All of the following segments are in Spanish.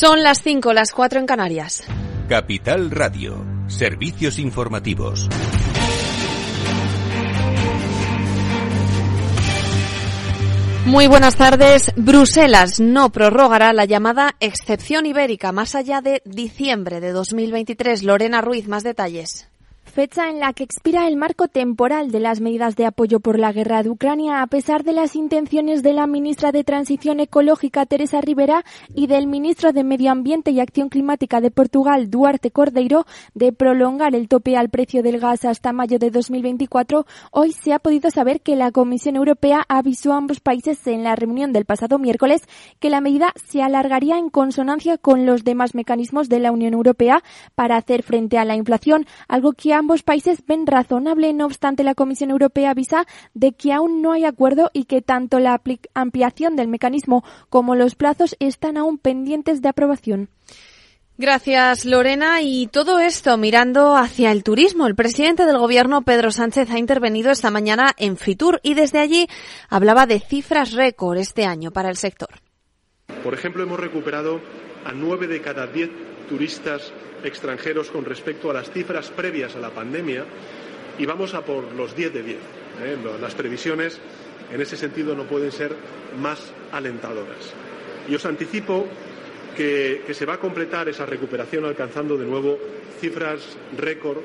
Son las 5, las 4 en Canarias. Capital Radio, servicios informativos. Muy buenas tardes. Bruselas no prorrogará la llamada excepción ibérica más allá de diciembre de 2023. Lorena Ruiz, más detalles fecha en la que expira el marco temporal de las medidas de apoyo por la guerra de Ucrania, a pesar de las intenciones de la ministra de Transición Ecológica, Teresa Rivera, y del ministro de Medio Ambiente y Acción Climática de Portugal, Duarte Cordeiro, de prolongar el tope al precio del gas hasta mayo de 2024, hoy se ha podido saber que la Comisión Europea avisó a ambos países en la reunión del pasado miércoles que la medida se alargaría en consonancia con los demás mecanismos de la Unión Europea para hacer frente a la inflación, algo que ha ambos países ven razonable, no obstante la Comisión Europea avisa de que aún no hay acuerdo y que tanto la ampliación del mecanismo como los plazos están aún pendientes de aprobación. Gracias, Lorena. Y todo esto mirando hacia el turismo. El presidente del Gobierno, Pedro Sánchez, ha intervenido esta mañana en Fitur y desde allí hablaba de cifras récord este año para el sector. Por ejemplo, hemos recuperado a nueve de cada diez turistas extranjeros con respecto a las cifras previas a la pandemia y vamos a por los 10 de 10. ¿eh? Las previsiones en ese sentido no pueden ser más alentadoras. Y os anticipo que, que se va a completar esa recuperación alcanzando de nuevo cifras récord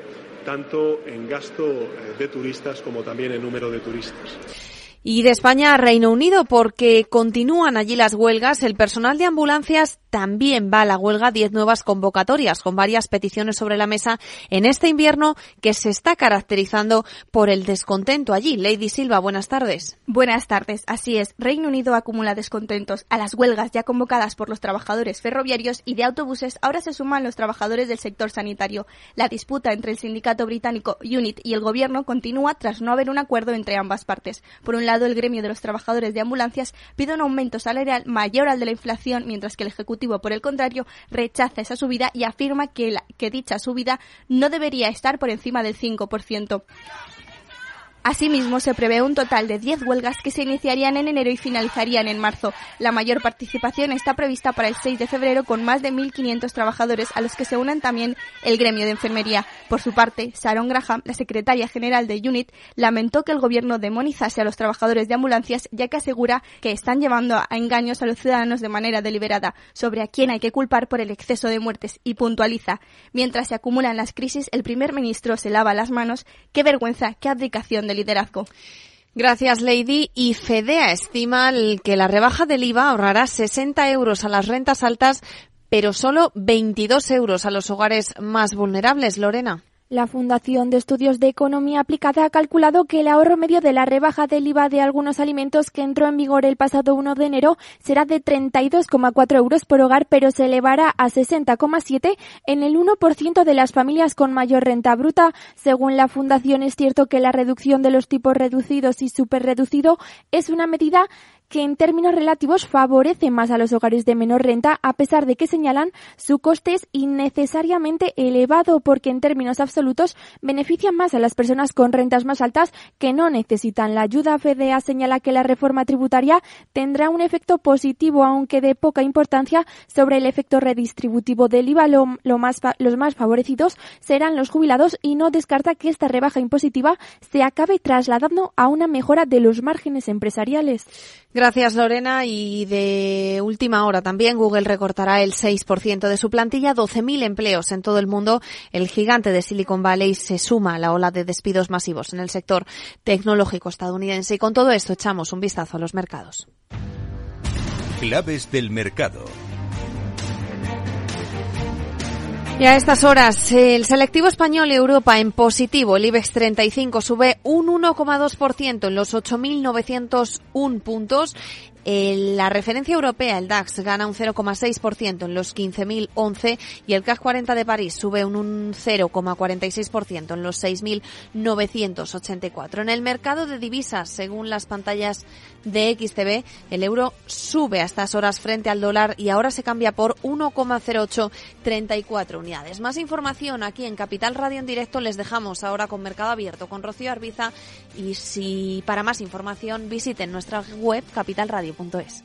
tanto en gasto eh, de turistas como también en número de turistas. Y de España a Reino Unido, porque continúan allí las huelgas. El personal de ambulancias también va a la huelga. Diez nuevas convocatorias con varias peticiones sobre la mesa en este invierno que se está caracterizando por el descontento allí. Lady Silva, buenas tardes. Buenas tardes. Así es. Reino Unido acumula descontentos. A las huelgas ya convocadas por los trabajadores ferroviarios y de autobuses, ahora se suman los trabajadores del sector sanitario. La disputa entre el sindicato británico UNIT y el gobierno continúa tras no haber un acuerdo entre ambas partes. Por un lado, el gremio de los trabajadores de ambulancias pide un aumento salarial mayor al de la inflación, mientras que el Ejecutivo, por el contrario, rechaza esa subida y afirma que, que dicha subida no debería estar por encima del 5%. Asimismo, se prevé un total de 10 huelgas que se iniciarían en enero y finalizarían en marzo. La mayor participación está prevista para el 6 de febrero con más de 1.500 trabajadores a los que se unen también el gremio de enfermería. Por su parte, Sharon Graham, la secretaria general de UNIT, lamentó que el gobierno demonizase a los trabajadores de ambulancias ya que asegura que están llevando a engaños a los ciudadanos de manera deliberada sobre a quién hay que culpar por el exceso de muertes y puntualiza. Mientras se acumulan las crisis, el primer ministro se lava las manos. Qué vergüenza, qué abdicación de Gracias, Lady. Y FEDEA estima que la rebaja del IVA ahorrará 60 euros a las rentas altas, pero solo 22 euros a los hogares más vulnerables. Lorena. La Fundación de Estudios de Economía Aplicada ha calculado que el ahorro medio de la rebaja del IVA de algunos alimentos que entró en vigor el pasado 1 de enero será de 32,4 euros por hogar, pero se elevará a 60,7 en el 1% de las familias con mayor renta bruta. Según la Fundación, es cierto que la reducción de los tipos reducidos y superreducido es una medida que en términos relativos favorece más a los hogares de menor renta, a pesar de que señalan su coste es innecesariamente elevado porque en términos absolutos beneficia más a las personas con rentas más altas que no necesitan la ayuda. FEDEA señala que la reforma tributaria tendrá un efecto positivo, aunque de poca importancia, sobre el efecto redistributivo del IVA. Lo, más, los más favorecidos serán los jubilados y no descarta que esta rebaja impositiva se acabe trasladando a una mejora de los márgenes empresariales. Gracias, Lorena. Y de última hora también, Google recortará el 6% de su plantilla, 12.000 empleos en todo el mundo. El gigante de Silicon Valley se suma a la ola de despidos masivos en el sector tecnológico estadounidense. Y con todo esto echamos un vistazo a los mercados. Claves del mercado. Y a estas horas, el selectivo español Europa en positivo, el IBEX 35 sube un 1,2% en los 8.901 puntos la referencia europea, el DAX, gana un 0,6% en los 15.011 y el CAC 40 de París sube un 0,46% en los 6.984. En el mercado de divisas, según las pantallas de XTB, el euro sube a estas horas frente al dólar y ahora se cambia por 1,0834 unidades. Más información aquí en Capital Radio en directo les dejamos ahora con Mercado Abierto con Rocío Arbiza y si para más información visiten nuestra web capitalradio.es.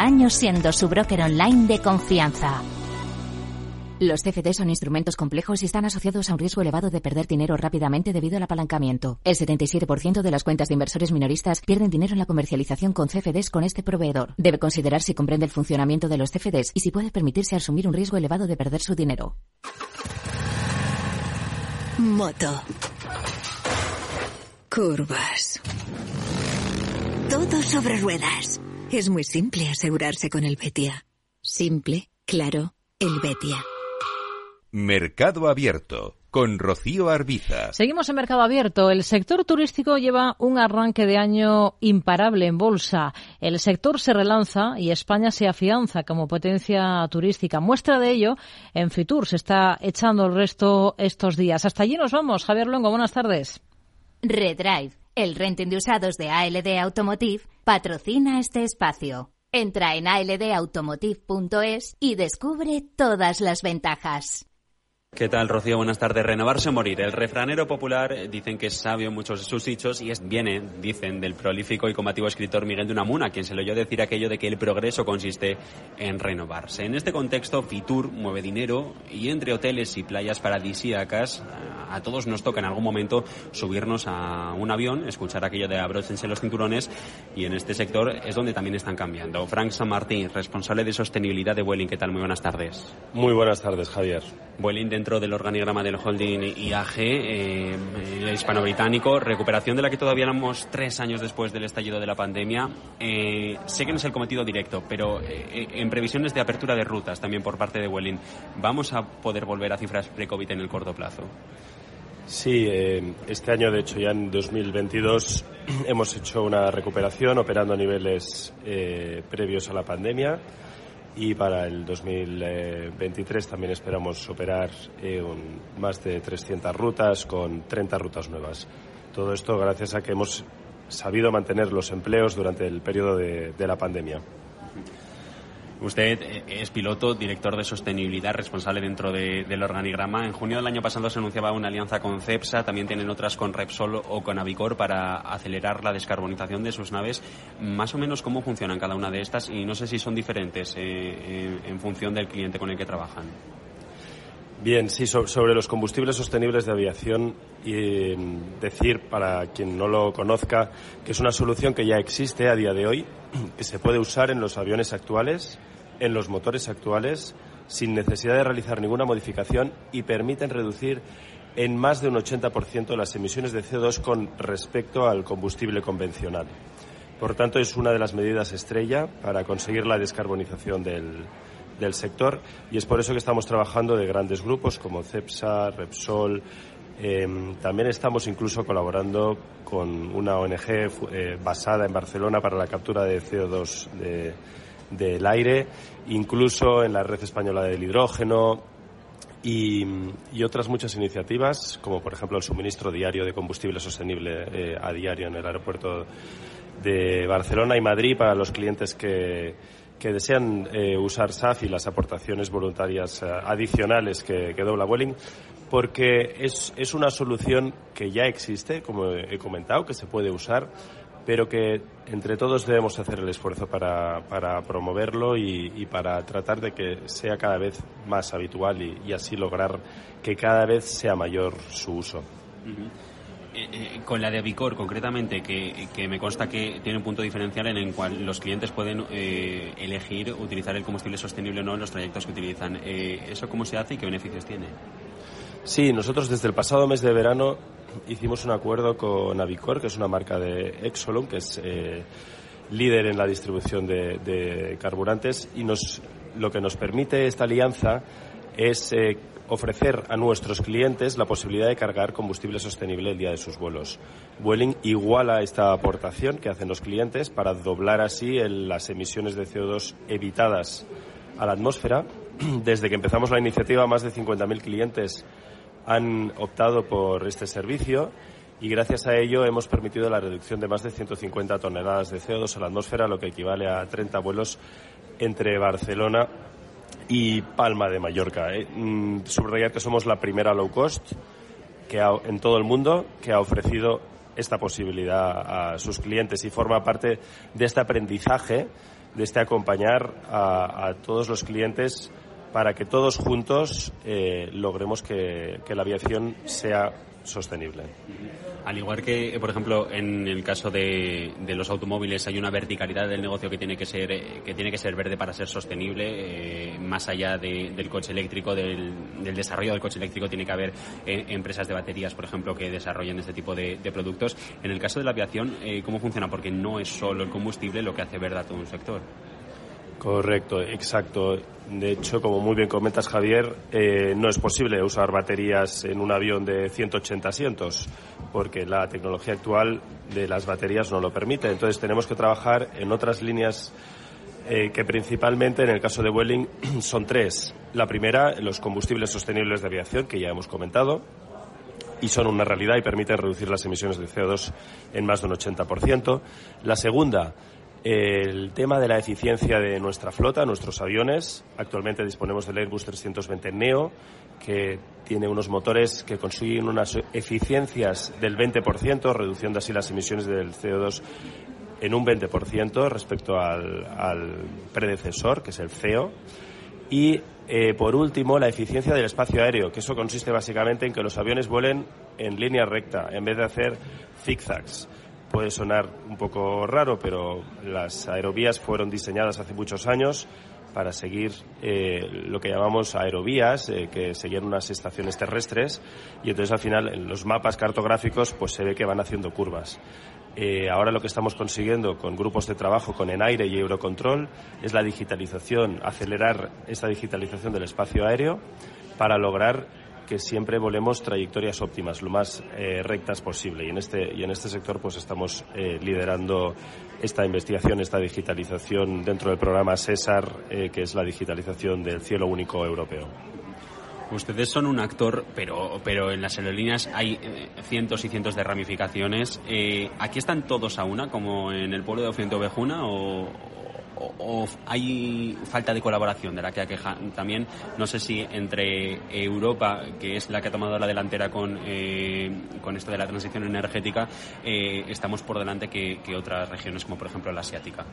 años siendo su broker online de confianza. Los CFD son instrumentos complejos y están asociados a un riesgo elevado de perder dinero rápidamente debido al apalancamiento. El 77% de las cuentas de inversores minoristas pierden dinero en la comercialización con CFDs con este proveedor. Debe considerar si comprende el funcionamiento de los CFDs y si puede permitirse asumir un riesgo elevado de perder su dinero. Moto. Curvas. Todo sobre ruedas. Es muy simple asegurarse con el Betia. Simple, claro, el Betia. Mercado Abierto con Rocío Arbiza. Seguimos en Mercado Abierto. El sector turístico lleva un arranque de año imparable en bolsa. El sector se relanza y España se afianza como potencia turística. Muestra de ello en Fitur. Se está echando el resto estos días. Hasta allí nos vamos. Javier Longo, buenas tardes. Redrive, el renting de usados de ALD Automotive, patrocina este espacio. Entra en aldautomotive.es y descubre todas las ventajas. ¿Qué tal, Rocío? Buenas tardes. Renovarse o morir. El refranero popular eh, dicen que es sabio en muchos de sus dichos y es, viene, dicen, del prolífico y combativo escritor Miguel de Unamuno, quien se le oyó decir aquello de que el progreso consiste en renovarse. En este contexto, Fitur mueve dinero y entre hoteles y playas paradisíacas a todos nos toca en algún momento subirnos a un avión, escuchar aquello de abróchense los cinturones y en este sector es donde también están cambiando. Frank San Martín, responsable de sostenibilidad de Vueling, ¿qué tal? Muy buenas tardes. Muy buenas tardes, Javier. Vueling dentro del organigrama del holding IAG, eh, hispano-británico, recuperación de la que todavía éramos tres años después del estallido de la pandemia. Eh, sé que no es el cometido directo, pero eh, en previsiones de apertura de rutas también por parte de Vueling, ¿vamos a poder volver a cifras pre-COVID en el corto plazo? Sí, eh, este año, de hecho, ya en 2022 hemos hecho una recuperación operando a niveles eh, previos a la pandemia y para el 2023 también esperamos operar eh, más de 300 rutas con 30 rutas nuevas. Todo esto gracias a que hemos sabido mantener los empleos durante el periodo de la pandemia. Usted eh, es piloto, director de sostenibilidad, responsable dentro de, del organigrama. En junio del año pasado se anunciaba una alianza con CEPSA, también tienen otras con Repsol o con Avicor para acelerar la descarbonización de sus naves. Más o menos cómo funcionan cada una de estas y no sé si son diferentes eh, en función del cliente con el que trabajan. Bien, sí, sobre los combustibles sostenibles de aviación, y decir para quien no lo conozca que es una solución que ya existe a día de hoy, que se puede usar en los aviones actuales, en los motores actuales, sin necesidad de realizar ninguna modificación y permiten reducir en más de un 80% las emisiones de CO2 con respecto al combustible convencional. Por tanto, es una de las medidas estrella para conseguir la descarbonización del, del sector y es por eso que estamos trabajando de grandes grupos como CEPSA, Repsol. Eh, también estamos incluso colaborando con una ONG eh, basada en Barcelona para la captura de CO2 de, del aire, incluso en la red española del hidrógeno, y, y, otras muchas iniciativas, como por ejemplo el suministro diario de combustible sostenible eh, a diario en el aeropuerto de Barcelona y Madrid para los clientes que, que desean eh, usar SAF y las aportaciones voluntarias eh, adicionales que, que, dobla Welling, porque es, es una solución que ya existe, como he comentado, que se puede usar, pero que entre todos debemos hacer el esfuerzo para, para promoverlo y, para tratar de que sea cada vez más habitual y, así lograr que cada vez sea mayor su uso. Eh, eh, con la de Avicor, concretamente, que, que, me consta que tiene un punto diferencial en el cual los clientes pueden eh, elegir utilizar el combustible sostenible o no en los trayectos que utilizan. ¿Eso cómo se hace y qué beneficios tiene? Sí, nosotros desde el pasado mes de verano hicimos un acuerdo con Avicor, que es una marca de Exolum, que es eh, líder en la distribución de, carburantes, y nos, lo que nos permite esta alianza es eh, ofrecer a nuestros clientes la posibilidad de cargar combustible sostenible el día de sus vuelos. Vueling iguala esta aportación que hacen los clientes para doblar así las emisiones de CO2 evitadas a la atmósfera. Desde que empezamos la iniciativa, más de 50.000 clientes han optado por este servicio y gracias a ello hemos permitido la reducción de más de 150 toneladas de CO2 a la atmósfera, lo que equivale a 30 vuelos entre Barcelona y Palma de Mallorca. Eh, mm, subrayar que somos la primera low cost que en todo el mundo que ha ofrecido esta posibilidad a sus clientes y forma parte de este aprendizaje, de este acompañar a todos los clientes para que todos juntos eh, logremos que, la aviación sea sostenible. Al igual que, por ejemplo, en el caso de, los automóviles hay una verticalidad del negocio que tiene que ser eh, que tiene que ser verde para ser sostenible, eh, más allá del coche eléctrico, del, desarrollo del coche eléctrico, tiene que haber empresas de baterías, por ejemplo, que desarrollen este tipo de, productos. En el caso de la aviación, ¿cómo funciona? Porque no es solo el combustible lo que hace verde a todo un sector. Correcto, exacto. De hecho, como muy bien comentas, Javier, eh, no es posible usar baterías en un avión de 180 asientos, porque la tecnología actual de las baterías no lo permite. Entonces, tenemos que trabajar en otras líneas eh, que principalmente, en el caso de Vueling, son tres. La primera, los combustibles sostenibles de aviación, que ya hemos comentado, y son una realidad y permiten reducir las emisiones de CO2 en más de un 80%. La segunda, el tema de la eficiencia de nuestra flota, nuestros aviones. Actualmente disponemos del Airbus 320 Neo, que tiene unos motores que consiguen unas eficiencias del 20%, reduciendo así las emisiones del CO2 en un 20% respecto al, predecesor, que es el CEO. Y, eh, por último, la eficiencia del espacio aéreo, que eso consiste básicamente en que los aviones vuelen en línea recta, en vez de hacer zigzags puede sonar un poco raro, pero las aerovías fueron diseñadas hace muchos años para seguir eh, lo que llamamos aerovías, eh, que seguían unas estaciones terrestres, y entonces al final en los mapas cartográficos pues se ve que van haciendo curvas. Eh, ahora lo que estamos consiguiendo con grupos de trabajo con Enaire y Eurocontrol es la digitalización, acelerar esta digitalización del espacio aéreo para lograr que siempre volemos trayectorias óptimas, lo más eh, rectas posible. Y en este, y en este sector pues estamos eh, liderando esta investigación, esta digitalización dentro del programa CESAR, eh, que es la digitalización del cielo único europeo. Ustedes son un actor, pero, pero en las aerolíneas hay cientos y cientos de ramificaciones. ¿Aquí están todos a una, como en el pueblo de Occidente Ovejuna, o, o, hay falta de colaboración de la que aqueja también no sé si entre Europa que es la que ha tomado la delantera con eh, con esto de la transición energética eh, estamos por delante que, otras regiones como por ejemplo la asiática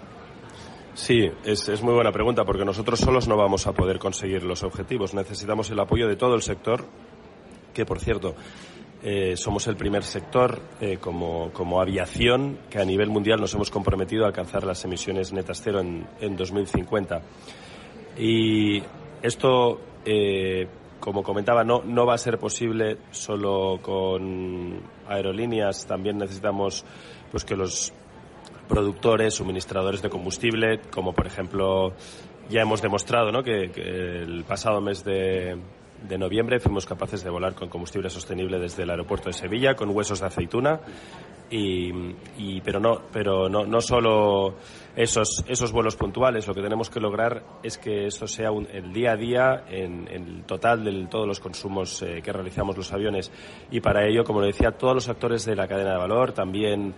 Sí, es, es, muy buena pregunta porque nosotros solos no vamos a poder conseguir los objetivos. Necesitamos el apoyo de todo el sector, que por cierto, eh, somos el primer sector eh, como, como, aviación que a nivel mundial nos hemos comprometido a alcanzar las emisiones netas cero en, en 2050. Y esto, eh, como comentaba, no, no va a ser posible solo con aerolíneas. También necesitamos pues, que los productores, suministradores de combustible, como por ejemplo ya hemos demostrado ¿no? que el pasado mes de, de noviembre fuimos capaces de volar con combustible sostenible desde el aeropuerto de Sevilla con huesos de aceituna y, pero no pero no, no solo esos esos vuelos puntuales lo que tenemos que lograr es que esto sea el día a día en, el total de todos los consumos eh, que realizamos los aviones. Y para ello como le decía todos los actores de la cadena de valor también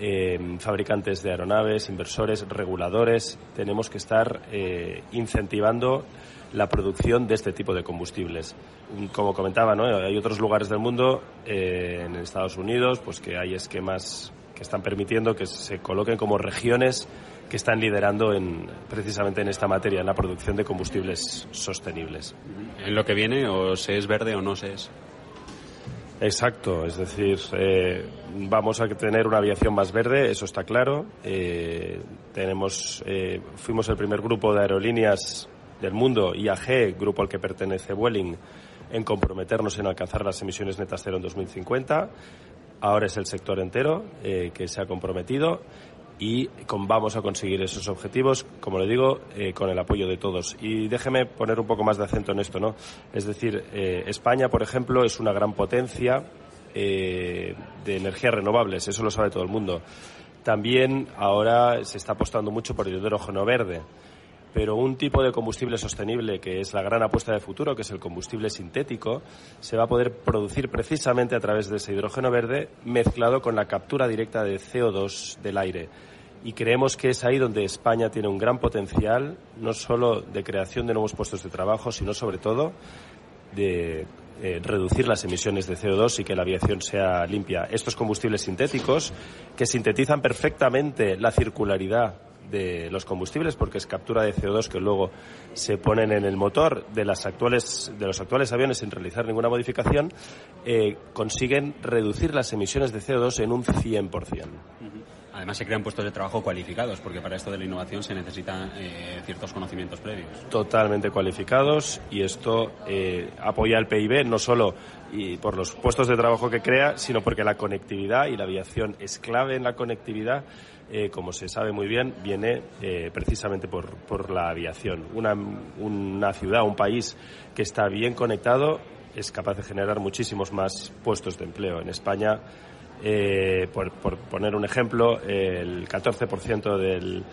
eh, fabricantes de aeronaves, inversores, reguladores, tenemos que estar eh, incentivando la producción de este tipo de combustibles. Como comentaba, ¿no? hay otros lugares del mundo, eh, en Estados Unidos, pues que hay esquemas que están permitiendo que se coloquen como regiones que están liderando en, precisamente en esta materia, en la producción de combustibles sostenibles. ¿En lo que viene o se es verde o no se es? Exacto, es decir, eh, vamos a tener una aviación más verde, eso está claro. Eh, tenemos, fuimos el primer grupo de aerolíneas del mundo, IAG, grupo al que pertenece Vueling, en comprometernos en alcanzar las emisiones netas cero en 2050. Ahora es el sector entero eh, que se ha comprometido y con, vamos a conseguir esos objetivos, como le digo, eh, con el apoyo de todos. Y déjeme poner un poco más de acento en esto, ¿no? Es decir, eh, España, por ejemplo, es una gran potencia de energías renovables, eso lo sabe todo el mundo. También ahora se está apostando mucho por el hidrógeno verde pero un tipo de combustible sostenible que es la gran apuesta de futuro, que es el combustible sintético, se va a poder producir precisamente a través de ese hidrógeno verde mezclado con la captura directa de CO2 del aire. Y creemos que es ahí donde España tiene un gran potencial, no solo de creación de nuevos puestos de trabajo, sino sobre todo de eh, reducir las emisiones de CO2 y que la aviación sea limpia. Estos combustibles sintéticos, que sintetizan perfectamente la circularidad de los combustibles porque es captura de CO2 que luego se ponen en el motor de las actuales de los actuales aviones sin realizar ninguna modificación eh, consiguen reducir las emisiones de CO2 en un 100%. Además se crean puestos de trabajo cualificados, porque para esto de la innovación se necesitan eh, ciertos conocimientos previos. Totalmente cualificados y esto eh, apoya el PIB no solo y por los puestos de trabajo que crea, sino porque la conectividad y la aviación es clave en la conectividad eh, como se sabe muy bien, viene eh, precisamente por, por, la aviación. Una, una ciudad, un país que está bien conectado es capaz de generar muchísimos más puestos de empleo. En España, eh, por, por, poner un ejemplo, el 14% del,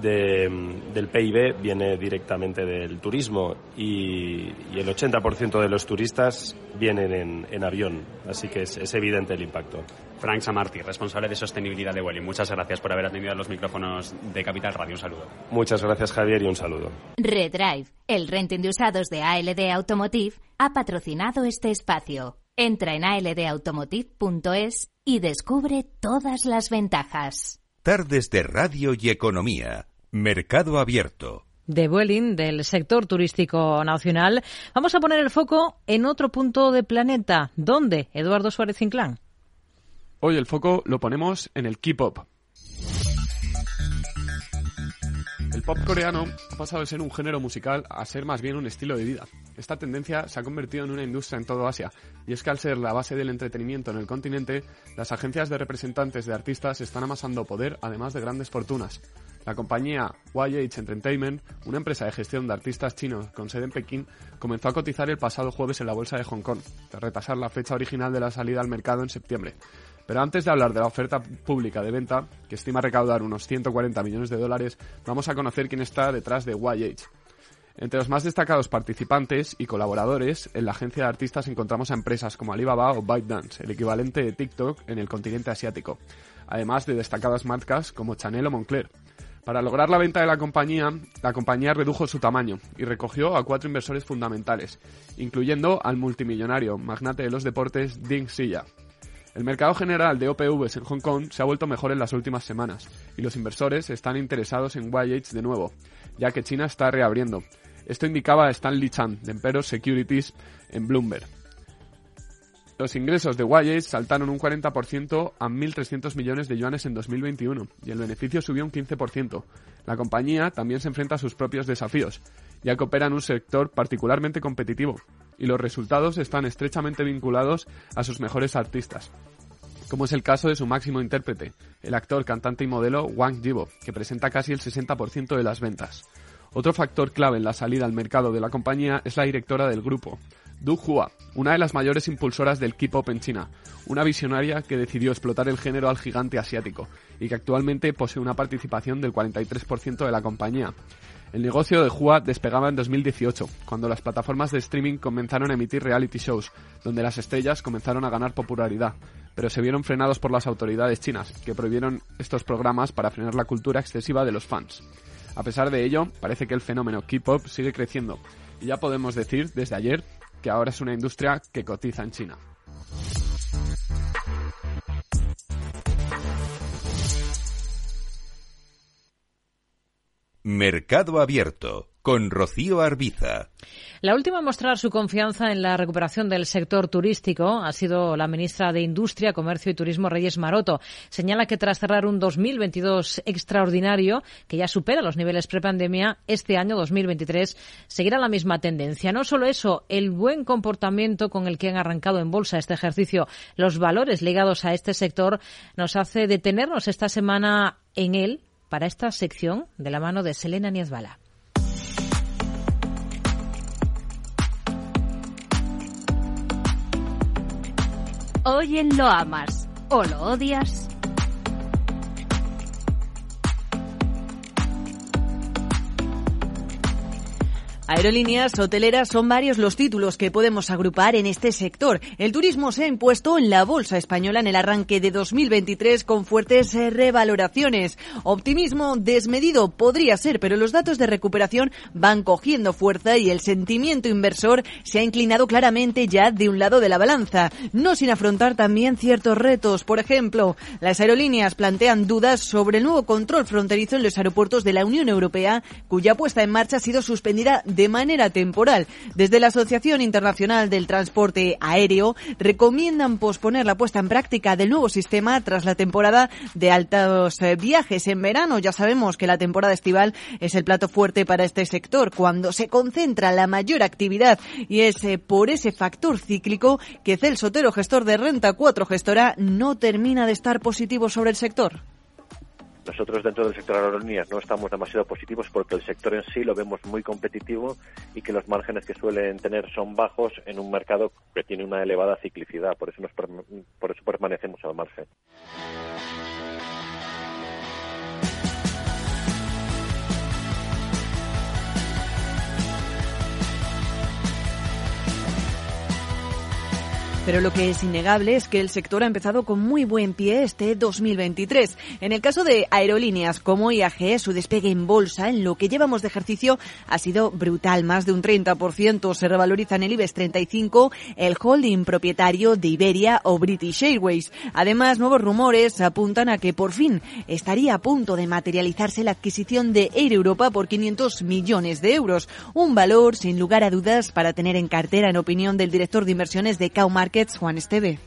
del PIB viene directamente del turismo y, el 80% de los turistas vienen en, avión, así que es, evidente el impacto. Frank Samarti, responsable de sostenibilidad de Welling. Muchas gracias por haber atendido a los micrófonos de Capital Radio. Un saludo. Muchas gracias, Javier, y un saludo. Redrive, el renting de usados de ALD Automotive, ha patrocinado este espacio. Entra en aldautomotive.es y descubre todas las ventajas. Tardes de Radio y Economía. Mercado Abierto. De Vueling, del sector turístico nacional. Vamos a poner el foco en otro punto del planeta. ¿Dónde, Eduardo Suárez Inclán? Hoy el foco lo ponemos en el K-pop. El pop coreano ha pasado de ser un género musical a ser más bien un estilo de vida. Esta tendencia se ha convertido en una industria en todo Asia, y es que al ser la base del entretenimiento en el continente, las agencias de representantes de artistas están amasando poder además de grandes fortunas. La compañía YH Entertainment, una empresa de gestión de artistas chinos con sede en Pekín, comenzó a cotizar el pasado jueves en la bolsa de Hong Kong, tras retrasar la fecha original de la salida al mercado en septiembre. Pero antes de hablar de la oferta pública de venta, que estima recaudar unos 140 millones de dólares, vamos a conocer quién está detrás de YH. Entre los más destacados participantes y colaboradores, en la agencia de artistas encontramos a empresas como Alibaba o ByteDance, el equivalente de TikTok en el continente asiático, además de destacadas marcas como Chanel o Moncler. Para lograr la venta de la compañía, la compañía redujo su tamaño y recogió a cuatro inversores fundamentales, incluyendo al multimillonario magnate de los deportes Ding Xia. El mercado general de OPVs en Hong Kong se ha vuelto mejor en las últimas semanas y los inversores están interesados en YH de nuevo, ya que China está reabriendo. Esto indicaba Stanley Chan de Emperor Securities en Bloomberg. Los ingresos de YH saltaron un 40% a 1.300 millones de yuanes en 2021 y el beneficio subió un 15%. La compañía también se enfrenta a sus propios desafíos, ya que opera en un sector particularmente competitivo, y los resultados están estrechamente vinculados a sus mejores artistas, como es el caso de su máximo intérprete, el actor, cantante y modelo Wang Jibo, que presenta casi el 60% de las ventas. Otro factor clave en la salida al mercado de la compañía es la directora del grupo, Du Hua, una de las mayores impulsoras del K-pop en China, una visionaria que decidió explotar el género al gigante asiático y que actualmente posee una participación del 43% de la compañía. El negocio de Hua despegaba en 2018, cuando las plataformas de streaming comenzaron a emitir reality shows, donde las estrellas comenzaron a ganar popularidad, pero se vieron frenados por las autoridades chinas, que prohibieron estos programas para frenar la cultura excesiva de los fans. A pesar de ello, parece que el fenómeno K-pop sigue creciendo, y ya podemos decir desde ayer que ahora es una industria que cotiza en China. Mercado Abierto con Rocío Arbiza. La última a mostrar su confianza en la recuperación del sector turístico ha sido la ministra de Industria, Comercio y Turismo, Reyes Maroto. Señala que tras cerrar un 2022 extraordinario, que ya supera los niveles prepandemia, este año 2023 seguirá la misma tendencia. No solo eso, el buen comportamiento con el que han arrancado en bolsa este ejercicio, los valores ligados a este sector, nos hace detenernos esta semana en él para esta sección de la mano de Selena Niezbala. Hoy en Lo Amas o Lo Odias. Aerolíneas hoteleras son varios los títulos que podemos agrupar en este sector. El turismo se ha impuesto en la bolsa española en el arranque de 2023 con fuertes eh, revaloraciones. Optimismo desmedido podría ser, pero los datos de recuperación van cogiendo fuerza y el sentimiento inversor se ha inclinado claramente ya de un lado de la balanza, no sin afrontar también ciertos retos. Por ejemplo, las aerolíneas plantean dudas sobre el nuevo control fronterizo en los aeropuertos de la Unión Europea, cuya puesta en marcha ha sido suspendida de manera temporal. Desde la Asociación Internacional del Transporte Aéreo recomiendan posponer la puesta en práctica del nuevo sistema tras la temporada de altos eh, viajes en verano. Ya sabemos que la temporada estival es el plato fuerte para este sector, cuando se concentra la mayor actividad y es eh, por ese factor cíclico que Celso Otero, gestor de Renta 4 Gestora, no termina de estar positivo sobre el sector. Nosotros dentro del sector aerolíneas no estamos demasiado positivos porque el sector en sí lo vemos muy competitivo y que los márgenes que suelen tener son bajos en un mercado que tiene una elevada ciclicidad. Por eso, nos, por eso permanecemos al margen. Pero lo que es innegable es que el sector ha empezado con muy buen pie este 2023. En el caso de aerolíneas como IAG, su despegue en bolsa en lo que llevamos de ejercicio ha sido brutal. Más de un 30% se revaloriza en el IBEX 35 el holding propietario de Iberia o British Airways. Además, nuevos rumores apuntan a que por fin estaría a punto de materializarse la adquisición de Air Europa por 500 millones de euros. Un valor, sin lugar a dudas, para tener en cartera, en opinión del director de inversiones de Caumark Juan Esteve.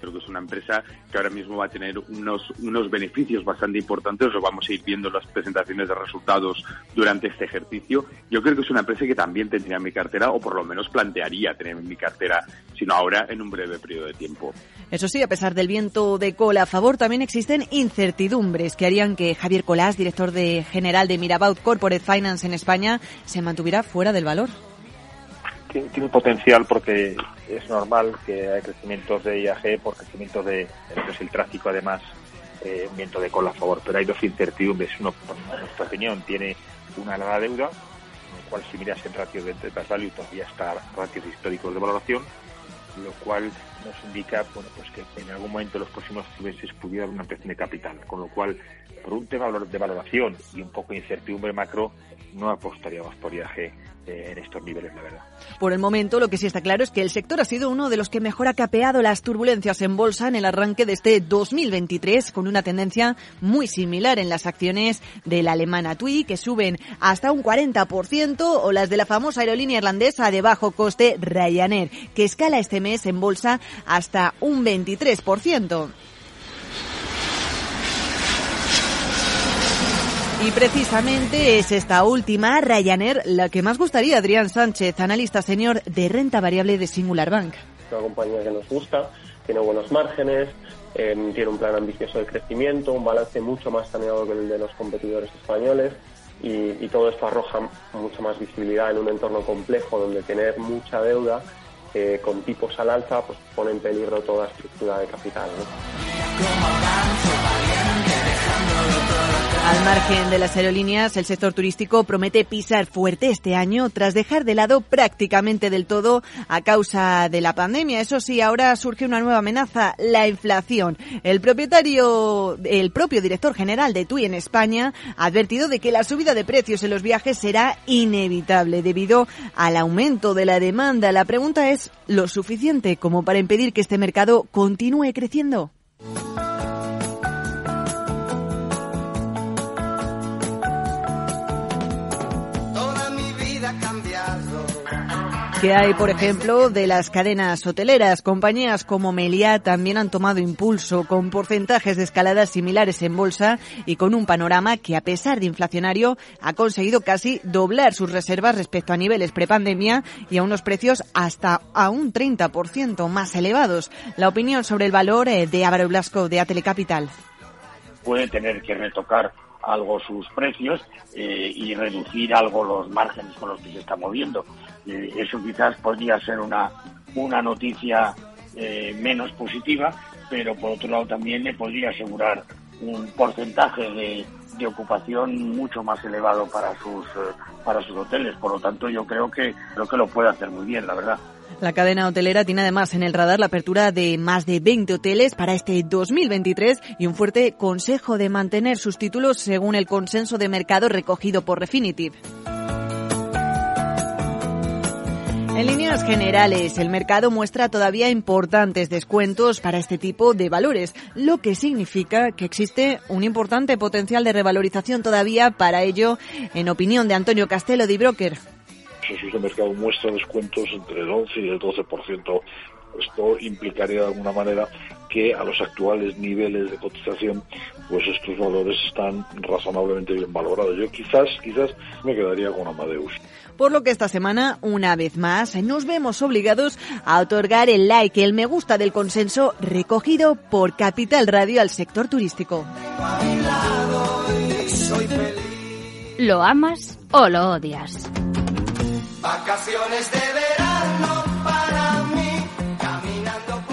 Creo que es una empresa que ahora mismo va a tener unos, unos beneficios bastante importantes, lo vamos a ir viendo en las presentaciones de resultados durante este ejercicio. Yo creo que es una empresa que también tendría en mi cartera, o por lo menos plantearía tener en mi cartera, sino ahora en un breve periodo de tiempo. Eso sí, a pesar del viento de cola a favor, también existen incertidumbres que harían que Javier Colás, director de general de Mirabaud Corporate Finance en España, se mantuviera fuera del valor tiene, potencial porque es normal que haya crecimientos de IAG por crecimiento de, el tráfico, además, eh, un viento de cola a favor. Pero hay dos incertidumbres. Uno, en nuestra opinión, tiene una elevada deuda, en lo cual si miras el ratio de Enterprise Value todavía está ratios históricos de valoración, lo cual nos indica bueno, pues que en algún momento en los próximos meses pudiera haber una ampliación de capital. Con lo cual, por un tema de valoración y un poco de incertidumbre macro, no apostaríamos por IAG en estos niveles, la verdad. Por el momento, lo que sí está claro es que el sector ha sido uno de los que mejor ha capeado las turbulencias en bolsa en el arranque de este 2023, con una tendencia muy similar en las acciones de la alemana TUI, que suben hasta un 40%, o las de la famosa aerolínea irlandesa de bajo coste Ryanair, que escala este mes en bolsa hasta un 23%. Y precisamente es esta última, Ryanair, la que más gustaría Adrián Sánchez, analista senior de renta variable de Singular Bank. Una compañía que nos gusta, tiene buenos márgenes, em, tiene un plan ambicioso de crecimiento, un balance mucho más saneado que el de los competidores españoles y, todo esto arroja mucha más visibilidad en un entorno complejo donde tener mucha deuda eh, con tipos al alza pues pone en peligro toda estructura de capital. Al margen de las aerolíneas, el sector turístico promete pisar fuerte este año tras dejar de lado prácticamente del todo a causa de la pandemia. Eso sí, ahora surge una nueva amenaza, la inflación. El propietario, el propio director general de TUI en España ha advertido de que la subida de precios en los viajes será inevitable debido al aumento de la demanda. La pregunta es, ¿lo suficiente como para impedir que este mercado continúe creciendo? Que hay, por ejemplo, de las cadenas hoteleras. Compañías como Meliá también han tomado impulso con porcentajes de escaladas similares en bolsa y con un panorama que, a pesar de inflacionario, ha conseguido casi doblar sus reservas respecto a niveles prepandemia y a unos precios hasta a un 30% más elevados. La opinión sobre el valor eh, de Álvaro Blasco de Atelecapital. Puede tener que retocar algo sus precios eh, y reducir algo los márgenes con los que se está moviendo. Eh, eso quizás podría ser una, una noticia eh, menos positiva, pero por otro lado también le podría asegurar un porcentaje de, de ocupación mucho más elevado para sus para sus hoteles. Por lo tanto, yo creo que creo que lo puede hacer muy bien, la verdad. La cadena hotelera tiene además en el radar la apertura de más de 20 hoteles para este 2023 y un fuerte consejo de mantener sus títulos según el consenso de mercado recogido por Refinitiv. En líneas generales, el mercado muestra todavía importantes descuentos para este tipo de valores, lo que significa que existe un importante potencial de revalorización todavía para ello, en opinión de Antonio Castelo de Broker. De mercado muestra descuentos entre el 11 y el 12%. Esto implicaría de alguna manera que a los actuales niveles de cotización, pues estos valores están razonablemente bien valorados. Yo quizás, quizás me quedaría con Amadeus. Por lo que esta semana, una vez más, nos vemos obligados a otorgar el like, el me gusta del consenso recogido por Capital Radio al sector turístico. ¿Lo amas o lo odias? Vacaciones de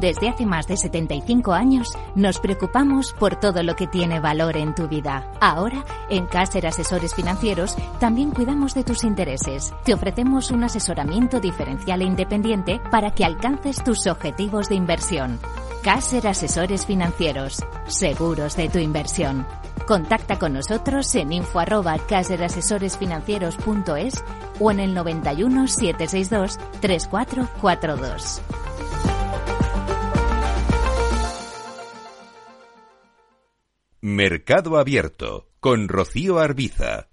Desde hace más de 75 años nos preocupamos por todo lo que tiene valor en tu vida. Ahora, en Caser Asesores Financieros, también cuidamos de tus intereses. Te ofrecemos un asesoramiento diferencial e independiente para que alcances tus objetivos de inversión. Caser Asesores Financieros, seguros de tu inversión. Contacta con nosotros en info arroba caserasesoresfinancieros.es o en el 91 762 3442. Mercado Abierto con Rocío Arbiza.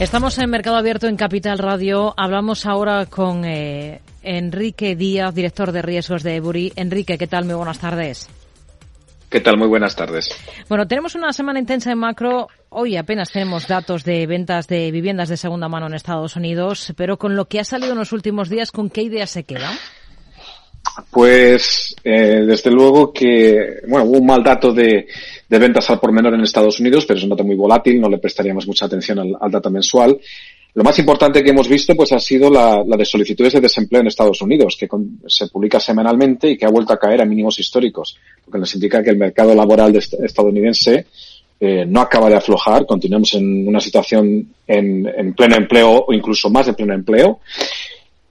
Estamos en Mercado Abierto en Capital Radio. Hablamos ahora con eh, Enrique Díaz, director de riesgos de Ebury. Enrique, ¿qué tal? Muy buenas tardes. ¿Qué tal? Muy buenas tardes. Bueno, tenemos una semana intensa en macro. Hoy apenas tenemos datos de ventas de viviendas de segunda mano en Estados Unidos, pero con lo que ha salido en los últimos días, ¿con qué idea se queda? Pues eh, desde luego que, bueno, hubo un mal dato de, de, ventas al por menor en Estados Unidos, pero es un dato muy volátil, no le prestaríamos mucha atención al, al dato mensual. Lo más importante que hemos visto pues ha sido la, la de solicitudes de desempleo en Estados Unidos, que con, se publica semanalmente y que ha vuelto a caer a mínimos históricos, lo que nos indica que el mercado laboral de estadounidense eh, no acaba de aflojar, continuamos en una situación en, en, pleno empleo o incluso más de pleno empleo,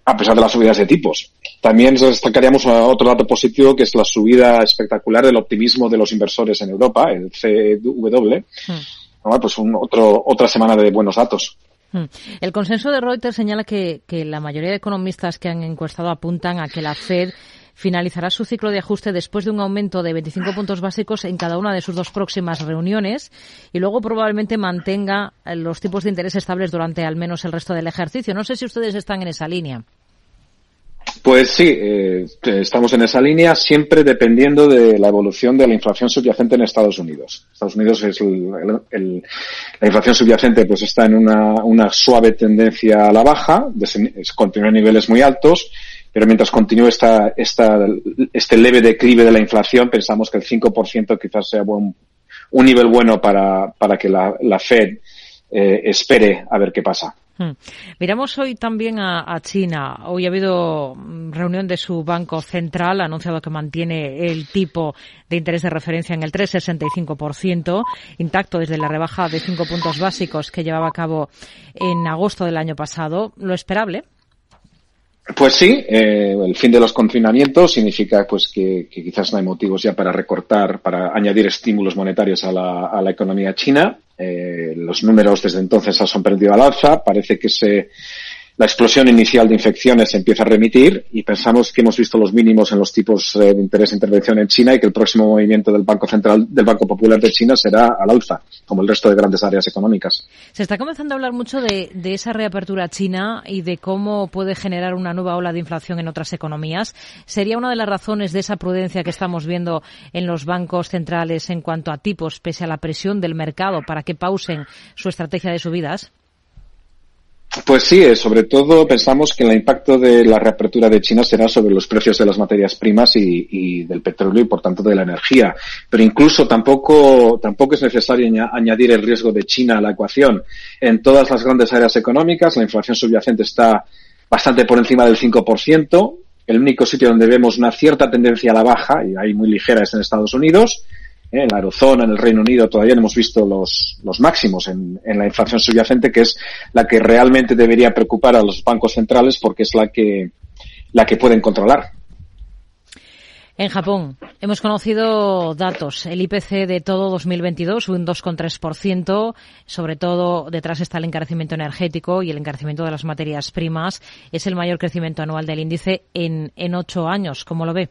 a pesar de las subidas de tipos. También destacaríamos otro dato positivo que es la subida espectacular del optimismo de los inversores en Europa, el CW. Hmm. Pues un, otro, otra semana de buenos datos. El consenso de Reuters señala que, que, la mayoría de economistas que han encuestado apuntan a que la Fed finalizará su ciclo de ajuste después de un aumento de 25 puntos básicos en cada una de sus dos próximas reuniones y luego probablemente mantenga los tipos de interés estables durante al menos el resto del ejercicio. No sé si ustedes están en esa línea. Pues sí, eh, estamos en esa línea, siempre dependiendo de la evolución de la inflación subyacente en Estados Unidos. Estados Unidos es el, el, la inflación subyacente, pues está en una, una suave tendencia a la baja, continúa en niveles muy altos, pero mientras continúe esta, esta, este leve declive de la inflación, pensamos que el 5% quizás sea buen, un nivel bueno para, para que la, la Fed eh, espere a ver qué pasa. Hmm. Miramos hoy también a, China. Hoy ha habido mm, reunión de su Banco Central, ha anunciado que mantiene el tipo de interés de referencia en el 3,65%, intacto desde la rebaja de cinco puntos básicos que llevaba a cabo en agosto del año pasado. ¿Lo esperable? Pues sí, eh, el fin de los confinamientos significa pues que, quizás no hay motivos ya para recortar, para añadir estímulos monetarios a a la economía china. Eh, los números desde entonces han sorprendido al alza. Parece que se la explosión inicial de infecciones empieza a remitir y pensamos que hemos visto los mínimos en los tipos eh, de interés de intervención en China y que el próximo movimiento del Banco Central, del Banco Popular de China será al alza, como el resto de grandes áreas económicas. Se está comenzando a hablar mucho de, de esa reapertura china y de cómo puede generar una nueva ola de inflación en otras economías. ¿Sería una de las razones de esa prudencia que estamos viendo en los bancos centrales en cuanto a tipos, pese a la presión del mercado para que pausen su estrategia de subidas? Pues sí, eh, sobre todo pensamos que el impacto de la reapertura de China será sobre los precios de las materias primas y, del petróleo y por tanto de la energía. Pero incluso tampoco, tampoco es necesario añadir el riesgo de China a la ecuación. En todas las grandes áreas económicas la inflación subyacente está bastante por encima del 5%. El único sitio donde vemos una cierta tendencia a la baja, y hay muy ligera, es en Estados Unidos en la eurozona, en el Reino Unido, todavía no hemos visto los, los máximos en, en, la inflación subyacente, que es la que realmente debería preocupar a los bancos centrales porque es la que, la que pueden controlar. En Japón hemos conocido datos. El IPC de todo 2022 un 2,3%. Sobre todo detrás está el encarecimiento energético y el encarecimiento de las materias primas. Es el mayor crecimiento anual del índice en, en ocho años. ¿Cómo lo ve?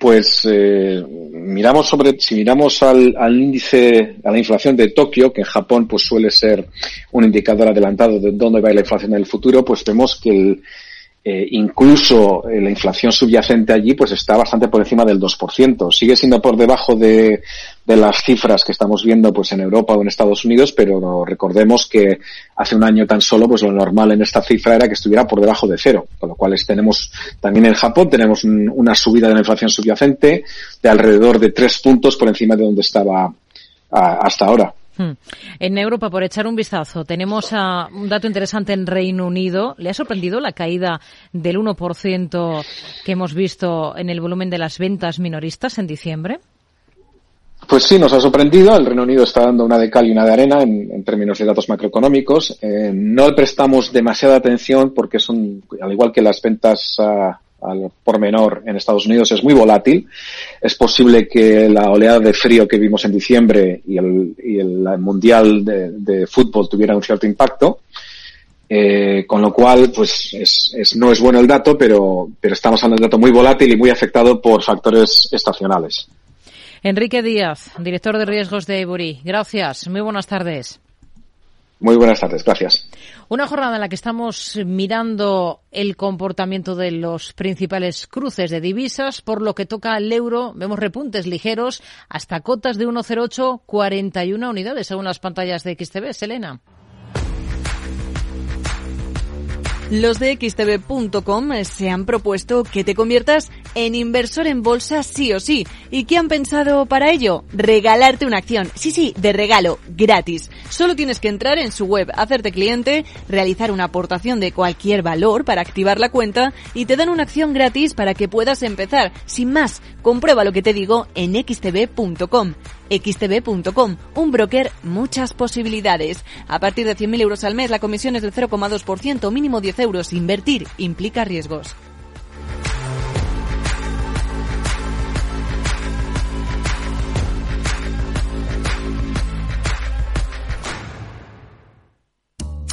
Pues eh, miramos sobre, si miramos al, al, índice, a la inflación de Tokio, que en Japón pues suele ser un indicador adelantado de dónde va la inflación en el futuro, pues vemos que el, eh, incluso eh, la inflación subyacente allí pues está bastante por encima del 2%. Sigue siendo por debajo de, las cifras que estamos viendo pues en Europa o en Estados Unidos, pero recordemos que hace un año tan solo pues lo normal en esta cifra era que estuviera por debajo de cero, con lo cual tenemos también en Japón tenemos una subida de la inflación subyacente de alrededor de tres puntos por encima de donde estaba hasta ahora. Hmm. En Europa, por echar un vistazo, tenemos un dato interesante en Reino Unido. ¿Le ha sorprendido la caída del 1% que hemos visto en el volumen de las ventas minoristas en diciembre? Pues sí, nos ha sorprendido. El Reino Unido está dando una de cal y una de arena en, términos de datos macroeconómicos. Eh, no le prestamos demasiada atención porque son, al igual que las ventas al por menor en Estados Unidos es muy volátil. Es posible que la oleada de frío que vimos en diciembre y el, mundial de, fútbol tuviera un cierto impacto. Eh, con lo cual, pues es, es, no es bueno el dato, pero, pero estamos hablando de un dato muy volátil y muy afectado por factores estacionales. Enrique Díaz, director de riesgos de Ebury. Gracias. Muy buenas tardes. Muy buenas tardes, gracias. Una jornada en la que estamos mirando el comportamiento de los principales cruces de divisas. Por lo que toca al euro, vemos repuntes ligeros hasta cotas de 1,08, 41 unidades según las pantallas de XTB. Selena. Los de xtb.com se han propuesto que te conviertas en inversor en bolsa sí o sí. ¿Y qué han pensado para ello? Regalarte una acción. Sí, sí, de regalo, gratis. Solo tienes que entrar en su web, hacerte cliente, realizar una aportación de cualquier valor para activar la cuenta y te dan una acción gratis para que puedas empezar. Sin más, comprueba lo que te digo en xtb.com xtb.com, un broker, muchas posibilidades. A partir de 100.000 euros al mes, la comisión es del 0,2%, mínimo 10 euros. Invertir implica riesgos.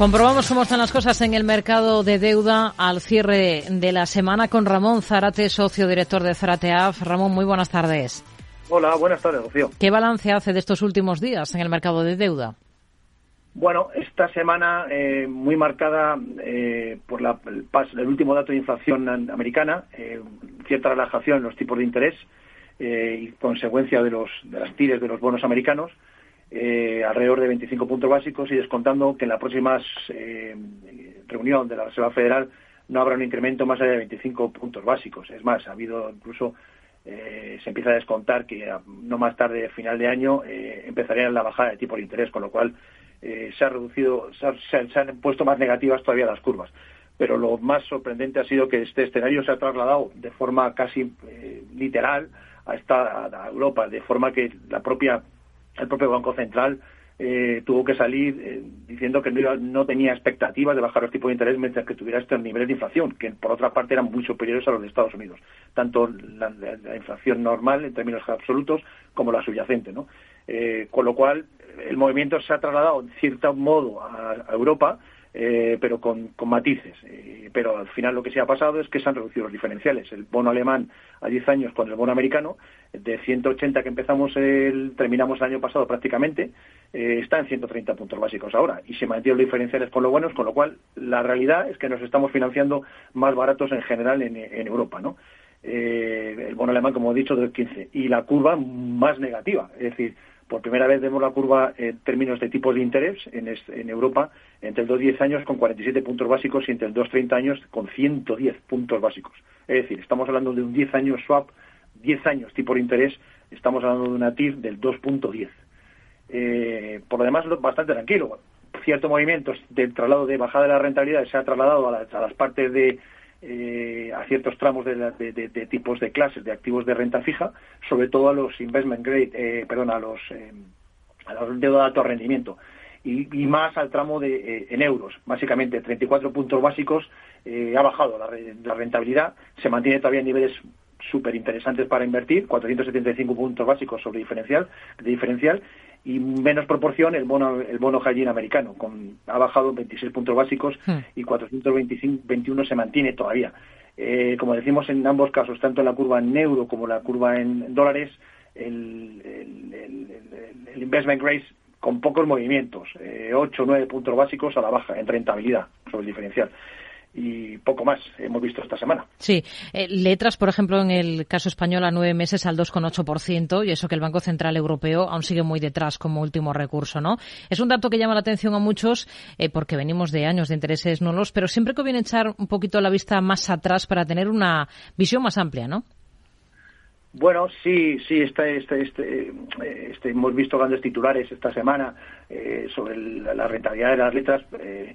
Comprobamos cómo están las cosas en el mercado de deuda al cierre de la semana con Ramón Zarate, socio director de Zarateaf. Ramón, muy buenas tardes. Hola, buenas tardes, Rocío. ¿Qué balance hace de estos últimos días en el mercado de deuda? Bueno, esta semana eh, muy marcada eh, por la, el, el, último dato de inflación americana, eh, cierta relajación en los tipos de interés y consecuencia de, los, de las tires de los bonos americanos, eh, alrededor de 25 puntos básicos y descontando que en la próxima eh, reunión de la Reserva Federal no habrá un incremento más allá de 25 puntos básicos. Es más, ha habido incluso eh, se empieza a descontar que no más tarde, final de año, eh, empezaría la bajada de tipo de interés, con lo cual eh, se ha reducido, se, ha, se, han puesto más negativas todavía las curvas. Pero lo más sorprendente ha sido que este escenario se ha trasladado de forma casi literal a, esta, a Europa, de forma que la propia, el propio Banco Central eh, tuvo que salir eh, diciendo que no, no, tenía expectativas de bajar los tipos de interés mientras que tuviera estos niveles de inflación, que por otra parte eran muy superiores a los de Estados Unidos, tanto la, la, la inflación normal en términos absolutos como la subyacente. ¿no? Eh, con lo cual, el movimiento se ha trasladado en cierto modo a Europa, eh, pero con, con matices. Eh, pero al final lo que se ha pasado es que se han reducido los diferenciales. El bono alemán a 10 años con el bono americano, de 180 que empezamos el, terminamos el año pasado prácticamente, eh, está en 130 puntos básicos ahora y se mantienen los diferenciales con lo buenos, con lo cual la realidad es que nos estamos financiando más baratos en general en, en Europa, ¿no? Eh, el bono alemán, como he dicho, del 15 y la curva más negativa, es decir, por primera vez vemos la curva en términos de tipos de interés en, en Europa entre el 2-10 años con 47 puntos básicos y entre el 2-30 años con 110 puntos básicos. Es decir, estamos hablando de un 10 años swap, 10 años tipo de interés, estamos hablando de una TIR del 2.10. Eh, por lo demás, bastante tranquilo. Cierto movimiento del traslado de bajada de la rentabilidad se ha trasladado a, la, a las partes de eh, a ciertos tramos de, de, de, tipos de clases de activos de renta fija, sobre todo a los investment grade, eh, perdón, a los, eh, a los de alto rendimiento. Y, y, más al tramo de, eh, en euros, básicamente 34 puntos básicos, eh, ha bajado la, la, rentabilidad, se mantiene todavía en niveles súper interesantes para invertir, 475 puntos básicos sobre diferencial, de diferencial y menos proporción el bono el bono high americano con ha bajado 26 puntos básicos hmm. y 421 se mantiene todavía eh, como decimos en ambos casos tanto en la curva en euro como la curva en dólares el, el, el, el investment grade con pocos movimientos, eh, 8 o 9 puntos básicos a la baja en rentabilidad sobre el diferencial y poco más hemos visto esta semana. Sí, eh, letras, por ejemplo, en el caso español a nueve meses al 2,8% y eso que el Banco Central Europeo aún sigue muy detrás como último recurso, ¿no? Es un dato que llama la atención a muchos eh, porque venimos de años de intereses nulos, pero siempre conviene echar un poquito la vista más atrás para tener una visión más amplia, ¿no? Bueno, sí, sí, este, este, este, este, hemos visto grandes titulares esta semana eh, sobre la rentabilidad de las letras, eh,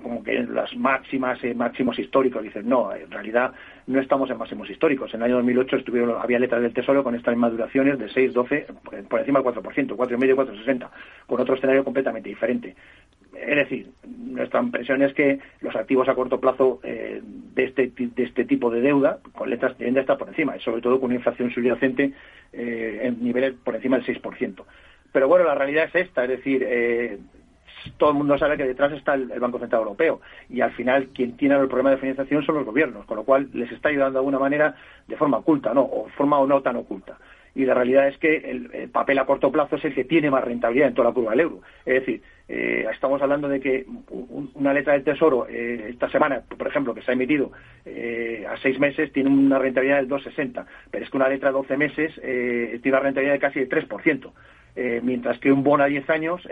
como que las máximas, eh, máximos históricos. Dicen, no, en realidad no estamos en máximos históricos. En el año 2008 estuvieron, había letras del Tesoro con estas mismas duraciones de 6, 12, por encima del 4%, 4,5, 4,60, con otro escenario completamente diferente. Es decir, nuestra impresión es que los activos a corto plazo eh, de, este, de este tipo de deuda, con letras, de estar por encima, sobre todo con una inflación subyacente eh, en niveles por encima del 6%. Pero bueno, la realidad es esta, es decir, eh, todo el mundo sabe que detrás está el, el, Banco Central Europeo y al final quien tiene el problema de financiación son los gobiernos, con lo cual les está ayudando de alguna manera de forma oculta, ¿no? O forma o no tan oculta y la realidad es que el, el, papel a corto plazo es el que tiene más rentabilidad en toda la curva del euro. Es decir, eh, estamos hablando de que un, una letra del Tesoro eh, esta semana, por ejemplo, que se ha emitido eh, a seis meses, tiene una rentabilidad del 2,60, pero es que una letra a 12 meses eh, tiene una rentabilidad de casi el 3%. Eh, mientras que un bono a 10 años,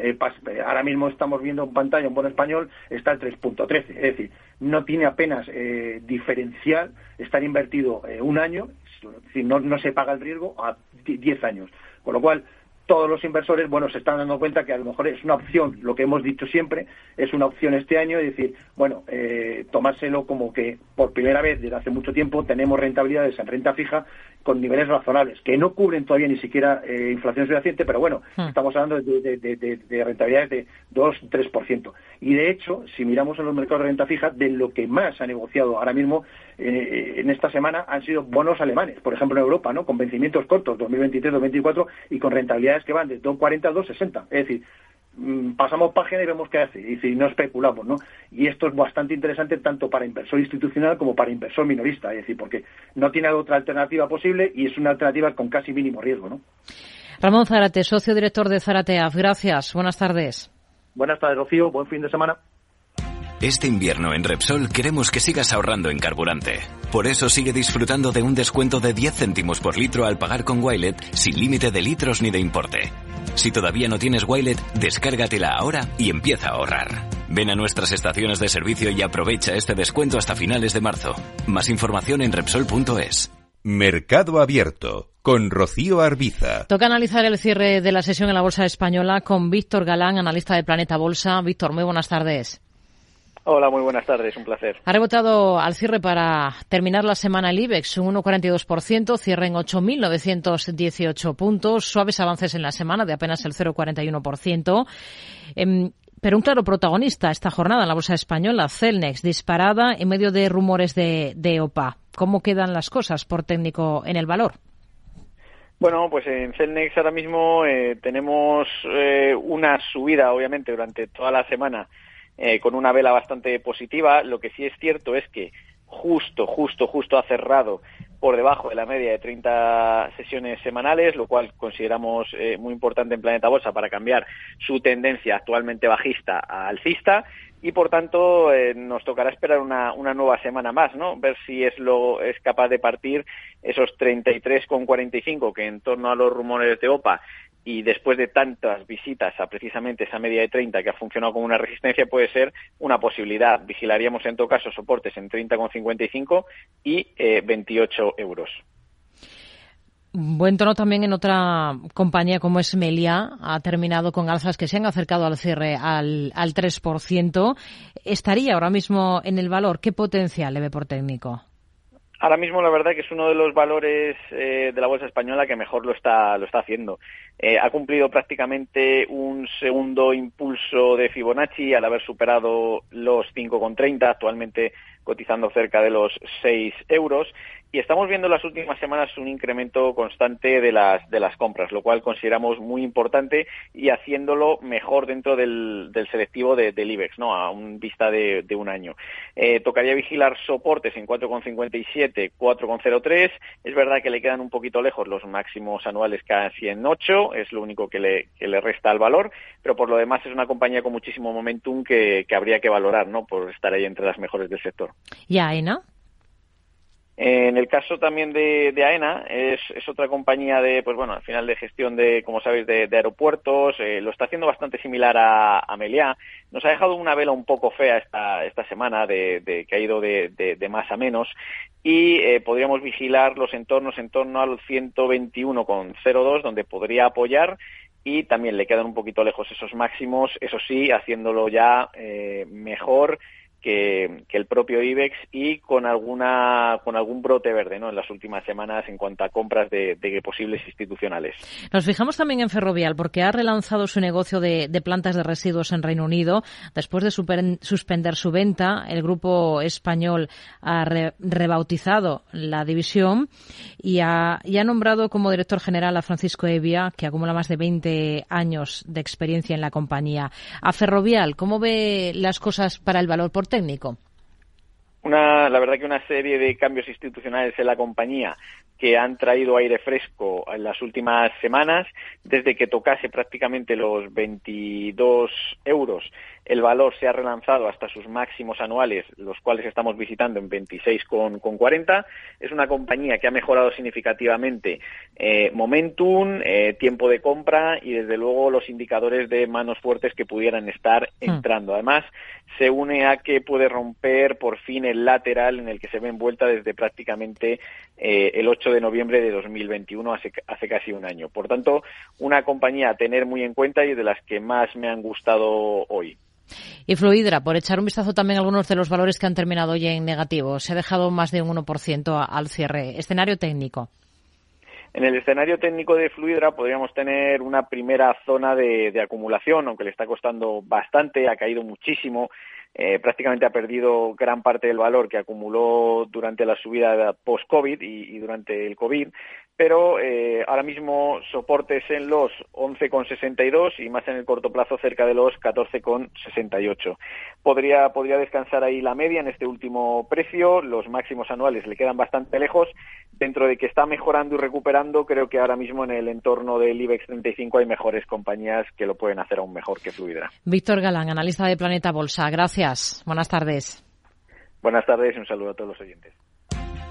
ahora mismo estamos viendo en pantalla un bono español, está al 3.13. Es decir, no tiene apenas eh, diferencial estar invertido un año, decir, no, no se paga el riesgo a 10 años. Con lo cual, todos los inversores, bueno, se están dando cuenta que a lo mejor es una opción, lo que hemos dicho siempre, es una opción este año, es decir, bueno, eh, tomárselo como que por primera vez desde hace mucho tiempo tenemos rentabilidades en renta fija con niveles razonables, que no cubren todavía ni siquiera eh, inflación subyacente, pero bueno, hmm. estamos hablando de, de, de, de, rentabilidades de 2-3%. Y de hecho, si miramos en los mercados de renta fija, de lo que más ha negociado ahora mismo eh, en esta semana han sido bonos alemanes, por ejemplo en Europa, ¿no? Con vencimientos cortos, 2023-2024, y con rentabilidades que van de 2,40 a 2,60. Es decir, mm, pasamos página y vemos qué hace, y si no especulamos, ¿no? Y esto es bastante interesante tanto para inversor institucional como para inversor minorista, es decir, porque no tiene otra alternativa posible y es una alternativa con casi mínimo riesgo, ¿no? Ramón Zárate, socio director de Zarateaf. Gracias. Buenas tardes. Buenas tardes, Rocío. Buen fin de semana. Este invierno en Repsol queremos que sigas ahorrando en carburante. Por eso sigue disfrutando de un descuento de 10 céntimos por litro al pagar con Wilet sin límite de litros ni de importe. Si todavía no tienes Wilet, descárgatela ahora y empieza a ahorrar. Ven a nuestras estaciones de servicio y aprovecha este descuento hasta finales de marzo. Más información en Repsol.es. Mercado Abierto con Rocío Arbiza. Toca analizar el cierre de la sesión en la Bolsa Española con Víctor Galán, analista de Planeta Bolsa. Víctor, muy buenas tardes. Hola, muy buenas tardes, un placer. Ha rebotado al cierre para terminar la semana el IBEX, un 1,42%, cierre en 8.918 puntos, suaves avances en la semana de apenas el 0,41%. Em, pero un claro protagonista esta jornada en la bolsa española, Celnex, disparada en medio de rumores de, de OPA. ¿Cómo quedan las cosas por técnico en el valor? Bueno, pues en Celnex ahora mismo eh, tenemos eh, una subida, obviamente, durante toda la semana eh, con una vela bastante positiva. Lo que sí es cierto es que justo, justo, justo ha cerrado por debajo de la media de 30 sesiones semanales, lo cual consideramos muy importante en Planeta Bolsa para cambiar su tendencia actualmente bajista a alcista y por tanto eh, nos tocará esperar una, una, nueva semana más, ¿no? Ver si es lo es capaz de partir esos 33,45 que en torno a los rumores de OPA y después de tantas visitas a precisamente esa media de 30 que ha funcionado como una resistencia puede ser una posibilidad. Vigilaríamos en todo caso soportes en 30,55 y eh, 28 euros. Buen tono también en otra compañía como es Melia. Ha terminado con alzas que se han acercado al cierre al, al 3%. ¿Estaría ahora mismo en el valor? ¿Qué potencial le ve por técnico? Ahora mismo la verdad que es uno de los valores eh, de la bolsa española que mejor lo está lo está haciendo. Eh, ha cumplido prácticamente un segundo impulso de Fibonacci al haber superado los 5,30, actualmente cotizando cerca de los 6 euros y estamos viendo en las últimas semanas un incremento constante de las de las compras, lo cual consideramos muy importante y haciéndolo mejor dentro del, del selectivo de, del IBEX, ¿no? A un vista de, de un año. Eh, tocaría vigilar soportes en 4,57, 4,03. Es verdad que le quedan un poquito lejos los máximos anuales casi en 8, es lo único que le, que le resta al valor, pero por lo demás es una compañía con muchísimo momentum que, que habría que valorar, ¿no? Por estar ahí entre las mejores del sector. ¿Y AENA? En el caso también de, AENA, es, otra compañía de, pues bueno, al final de gestión de, como sabéis, de, aeropuertos, eh, lo está haciendo bastante similar a, a Meliá. Nos ha dejado una vela un poco fea esta, esta semana, de, de que ha ido de, de, más a menos, y eh, podríamos vigilar los entornos en torno al 121,02, donde podría apoyar, y también le quedan un poquito lejos esos máximos, eso sí, haciéndolo ya eh, mejor que, el propio IBEX y con alguna con algún brote verde ¿no? en las últimas semanas en cuanto a compras de, posibles institucionales. Nos fijamos también en Ferrovial porque ha relanzado su negocio de, plantas de residuos en Reino Unido después de suspender su venta. El grupo español ha re, rebautizado la división y ha, y ha nombrado como director general a Francisco Evia, que acumula más de 20 años de experiencia en la compañía. A Ferrovial, ¿cómo ve las cosas para el valor por Una, la verdad que una serie de cambios institucionales en la compañía que han traído aire fresco en las últimas semanas, desde que tocase prácticamente los 22 euros, el valor se ha relanzado hasta sus máximos anuales, los cuales estamos visitando en 26,40. Es una compañía que ha mejorado significativamente eh, momentum, eh, tiempo de compra y desde luego los indicadores de manos fuertes que pudieran estar entrando. Además, se une a que puede romper por fin el lateral en el que se ve envuelta desde prácticamente eh, el 8 de noviembre de 2021, hace, hace casi un año. Por tanto, una compañía a tener muy en cuenta y de las que más me han gustado hoy. Y Fluidra, por echar un vistazo también a algunos de los valores que han terminado hoy en negativo. Se ha dejado más de un 1% al cierre. Escenario técnico. En el escenario técnico de Fluidra podríamos tener una primera zona de, de acumulación, aunque le está costando bastante, ha caído muchísimo eh, prácticamente ha perdido gran parte del valor que acumuló durante la subida post-COVID y, y, durante el COVID, pero eh, ahora mismo soportes en los 11,62 y más en el corto plazo cerca de los 14,68. Podría, podría descansar ahí la media en este último precio, los máximos anuales le quedan bastante lejos, dentro de que está mejorando y recuperando, creo que ahora mismo en el entorno del IBEX 35 hay mejores compañías que lo pueden hacer aún mejor que Fluidra. Víctor Galán, analista de Planeta Bolsa, gracias. Buenas tardes. Buenas tardes y un saludo a todos los oyentes.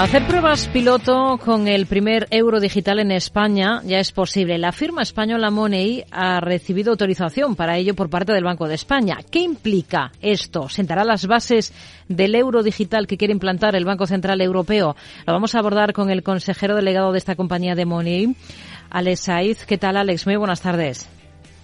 Hacer pruebas piloto con el primer euro digital en España ya es posible. La firma española Money ha recibido autorización para ello por parte del Banco de España. ¿Qué implica esto? ¿Sentará las bases del euro digital que quiere implantar el Banco Central Europeo? Lo vamos a abordar con el consejero delegado de esta compañía de Money, Alex Saiz. ¿Qué tal, Alex? Muy buenas tardes.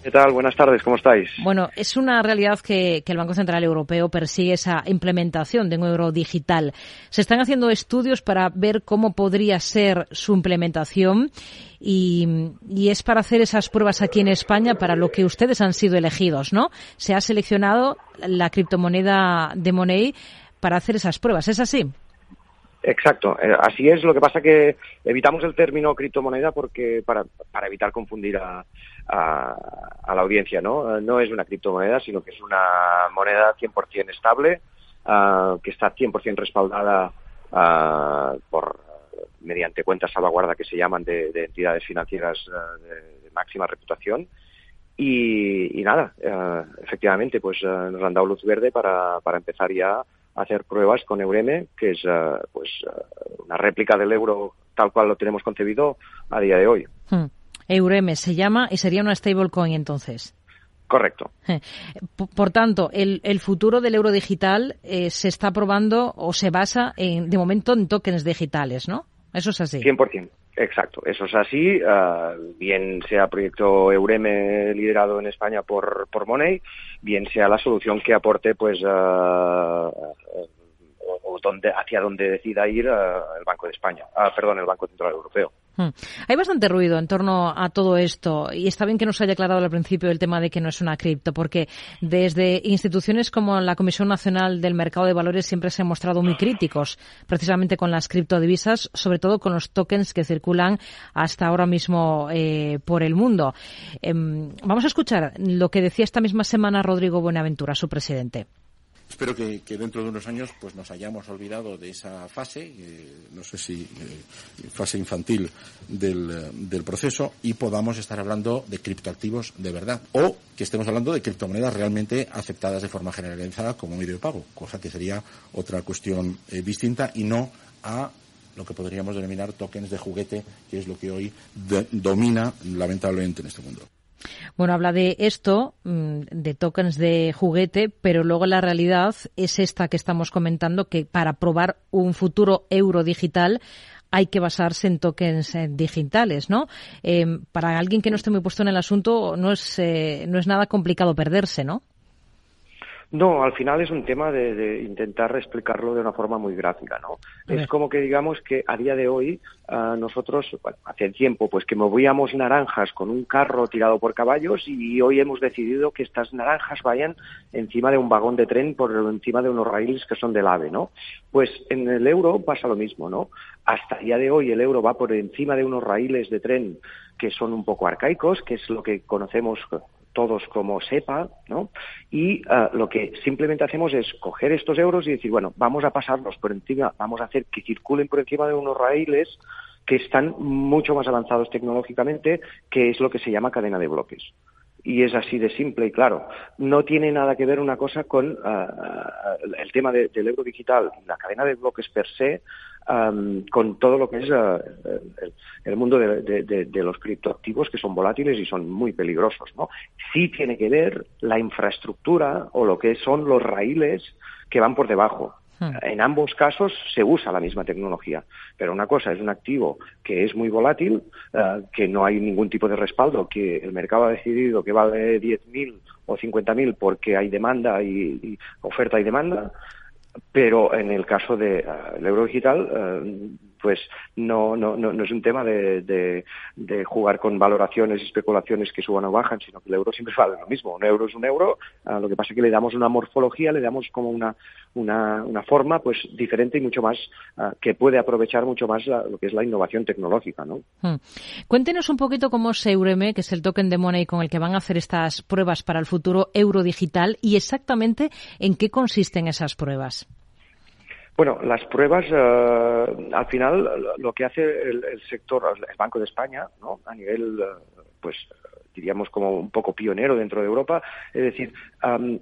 ¿Qué tal? Buenas tardes, ¿cómo estáis? Bueno, es una realidad que, que, el Banco Central Europeo persigue esa implementación de un euro digital. Se están haciendo estudios para ver cómo podría ser su implementación y, y, es para hacer esas pruebas aquí en España para lo que ustedes han sido elegidos, ¿no? Se ha seleccionado la criptomoneda de Money para hacer esas pruebas, ¿es así? Exacto, eh, así es. Lo que pasa que evitamos el término criptomoneda porque para, para evitar confundir a, a, a, la audiencia, ¿no? No es una criptomoneda, sino que es una moneda 100% estable, uh, que está 100% respaldada uh, por mediante cuentas salvaguarda que se llaman de, de entidades financieras uh, de, máxima reputación. Y, y nada, efectivamente, pues nos han dado luz verde para, para empezar ya hacer pruebas con Eureme, que es uh, pues uh, una réplica del euro tal cual lo tenemos concebido a día de hoy. Hmm. Eureme se llama y sería una stablecoin entonces. Correcto. Por, tanto, el, el, futuro del euro digital eh, se está probando o se basa en, de momento en tokens digitales, ¿no? Eso es así. 100%. Exacto, eso es así. Uh, bien sea proyecto Eureme liderado en España por, por Money, bien sea la solución que aporte, pues, uh, o, donde, hacia donde decida ir uh, el Banco de España, perdón, el Banco Central Europeo. Hmm. Hay bastante ruido en torno a todo esto y está bien que nos haya aclarado al principio el tema de que no es una cripto, porque desde instituciones como la Comisión Nacional del Mercado de Valores siempre se han mostrado muy críticos precisamente con las criptodivisas, sobre todo con los tokens que circulan hasta ahora mismo eh, por el mundo. Eh, vamos a escuchar lo que decía esta misma semana Rodrigo Buenaventura, su presidente. Espero que, dentro de unos años pues nos hayamos olvidado de esa fase, eh, no sé si eh, fase infantil del, proceso, y podamos estar hablando de criptoactivos de verdad. O que estemos hablando de criptomonedas realmente aceptadas de forma generalizada como medio de pago, cosa que sería otra cuestión eh, distinta y no a lo que podríamos denominar tokens de juguete, que es lo que hoy domina lamentablemente en este mundo. Bueno, habla de esto, mm, de tokens de juguete, pero luego la realidad es esta que estamos comentando, que para probar un futuro euro digital hay que basarse en tokens eh, digitales, ¿no? Eh, para alguien que no esté muy puesto en el asunto, no es, eh, no es nada complicado perderse, ¿no? No, al final es un tema de, de, intentar explicarlo de una forma muy gráfica, ¿no? Es como que digamos que a día de hoy uh, nosotros, bueno, hace tiempo, pues que movíamos naranjas con un carro tirado por caballos y hoy hemos decidido que estas naranjas vayan encima de un vagón de tren por encima de unos raíles que son del AVE, ¿no? Pues en el euro pasa lo mismo, ¿no? Hasta día de hoy el euro va por encima de unos raíles de tren que son un poco arcaicos, que es lo que conocemos todos como SEPA, ¿no? Y uh, lo que simplemente hacemos es coger estos euros y decir, bueno, vamos a pasarlos por encima, vamos a hacer que circulen por encima de unos raíles que están mucho más avanzados tecnológicamente, que es lo que se llama cadena de bloques. y es así de simple y claro. No tiene nada que ver una cosa con el tema del euro digital, la cadena de bloques per se, con todo lo que es el, mundo de, los criptoactivos que son volátiles y son muy peligrosos. ¿no? Sí tiene que ver la infraestructura o lo que son los raíles que van por debajo. Hmm. En ambos casos se usa la misma tecnología, pero una cosa es un activo que es muy volátil, eh, que no hay ningún tipo de respaldo, que el mercado ha decidido que vale 10.000 o 50.000 porque hay demanda y, oferta y demanda, pero en el caso del de, uh, euro digital, uh, pues no, no, no, es un tema de, de, jugar con valoraciones y especulaciones que suban o bajan, sino que el euro siempre vale lo mismo. Un euro es un euro, uh, lo que pasa es que le damos una morfología, le damos como una, una, una forma pues diferente y mucho más, que puede aprovechar mucho más lo que es la innovación tecnológica. ¿no? Hmm. Cuéntenos un poquito cómo es Eureme, que es el token de Money con el que van a hacer estas pruebas para el futuro euro digital y exactamente en qué consisten esas pruebas. Bueno, las pruebas, eh, al final, lo que hace el, sector, el Banco de España, ¿no? a nivel, eh, pues, diríamos como un poco pionero dentro de Europa, es decir,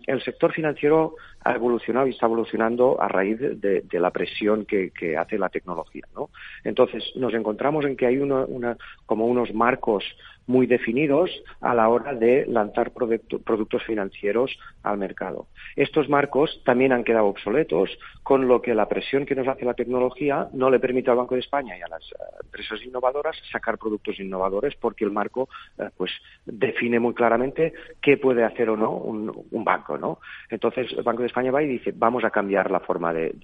el sector financiero ha evolucionado y está evolucionando a raíz de, la presión que, hace la tecnología, ¿no? Entonces, nos encontramos en que hay una, como unos marcos muy definidos a la hora de lanzar productos financieros al mercado. Estos marcos también han quedado obsoletos, con lo que la presión que nos hace la tecnología no le permite al Banco de España y a las eh, empresas innovadoras sacar productos innovadores porque el marco eh, pues define muy claramente qué puede hacer o no un, banco, ¿no? Entonces el Banco de España va y dice vamos a cambiar la forma de,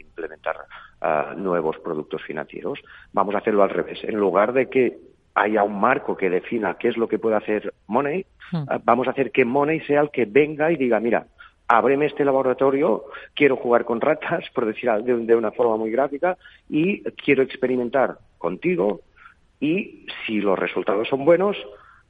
implementar eh, nuevos productos financieros, vamos a hacerlo al revés. En lugar de que haya un marco que defina qué es lo que puede hacer Money, hmm. eh, vamos a hacer que Money sea el que venga y diga, mira, ábreme este laboratorio, quiero jugar con ratas, por decir de, una forma muy gráfica, y quiero experimentar contigo y si los resultados son buenos,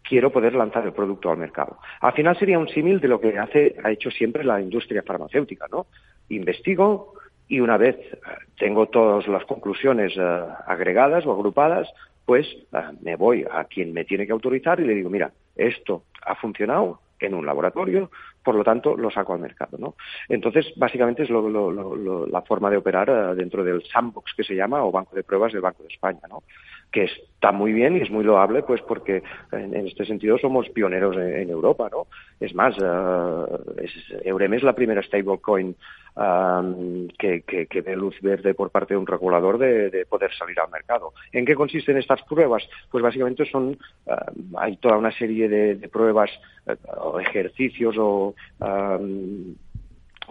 quiero poder lanzar el producto al mercado. Al final sería un símil de lo que hace, ha hecho siempre la industria farmacéutica, ¿no? Investigo y una vez eh, tengo todas las conclusiones eh, agregadas o agrupadas, pues ah, me voy a quien me tiene que autorizar y le digo, mira, esto ha funcionado en un laboratorio, por lo tanto lo saco al mercado. ¿no? Entonces, básicamente es la forma de operar ah, dentro del sandbox que se llama o banco de pruebas del Banco de España. ¿no? Que está muy bien y es muy loable, pues porque en, este sentido somos pioneros en, Europa, ¿no? Es más, uh, es, Eurem es la primera stablecoin um, que, que, que, ve luz verde por parte de un regulador de, poder salir al mercado. ¿En qué consisten estas pruebas? Pues básicamente son, uh, hay toda una serie de, pruebas uh, o ejercicios o um,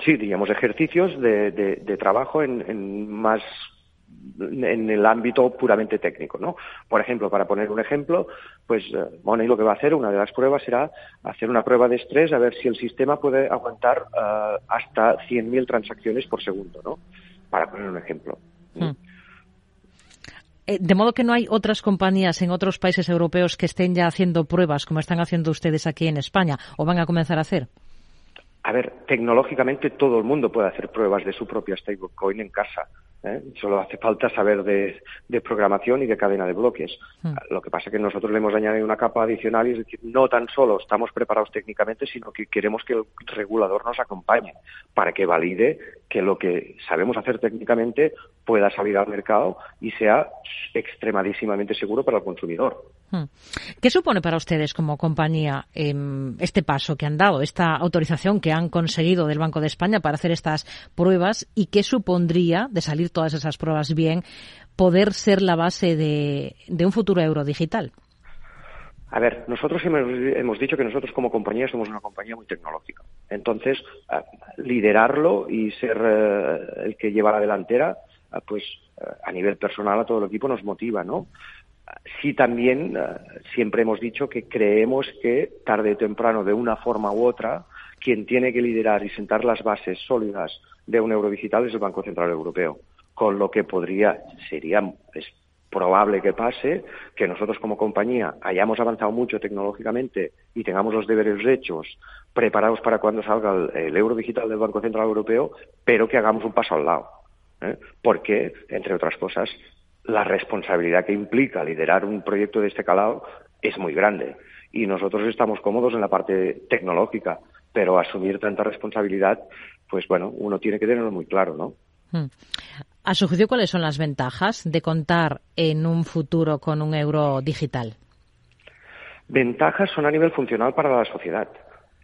sí, digamos, ejercicios de, de trabajo en, en, más en el ámbito puramente técnico, ¿no? Por ejemplo, para poner un ejemplo, pues eh, Money lo que va a hacer, una de las pruebas será hacer una prueba de estrés a ver si el sistema puede aguantar uh, hasta 100.000 transacciones por segundo, ¿no? Para poner un ejemplo. Hmm. Eh, de modo que no hay otras compañías en otros países europeos que estén ya haciendo pruebas como están haciendo ustedes aquí en España o van a comenzar a hacer. A ver, tecnológicamente todo el mundo puede hacer pruebas de su propia stablecoin en casa. ¿eh? Solo hace falta saber de, programación y de cadena de bloques. Hmm. Lo que pasa es que nosotros le hemos añadido una capa adicional y es decir, no tan solo estamos preparados técnicamente, sino que queremos que el regulador nos acompañe para que valide que lo que sabemos hacer técnicamente pueda salir al mercado y sea extremadísimamente seguro para el consumidor. Hmm. ¿Qué supone para ustedes como compañía em, este paso que han dado, esta autorización que han conseguido del Banco de España para hacer estas pruebas y qué supondría de salir todas esas pruebas bien poder ser la base de, un futuro euro digital? A ver, nosotros hemos, dicho que nosotros como compañía somos una compañía muy tecnológica. Entonces, liderarlo y ser eh, el que lleva la delantera, pues a nivel personal a todo el equipo nos motiva, ¿no? sí también eh, siempre hemos dicho que creemos que tarde o temprano, de una forma u otra, quien tiene que liderar y sentar las bases sólidas de un euro digital es el Banco Central Europeo. Con lo que podría, sería, es probable que pase que nosotros como compañía hayamos avanzado mucho tecnológicamente y tengamos los deberes hechos preparados para cuando salga el, euro digital del Banco Central Europeo, pero que hagamos un paso al lado. ¿Eh? Porque, entre otras cosas, la responsabilidad que implica liderar un proyecto de este calado es muy grande. y nosotros estamos cómodos en la parte tecnológica, pero asumir tanta responsabilidad, pues bueno, uno tiene que tenerlo muy claro, ¿no? Hmm. A su juicio, ¿cuáles son las ventajas de contar en un futuro con un euro digital? Ventajas son a nivel funcional para la sociedad.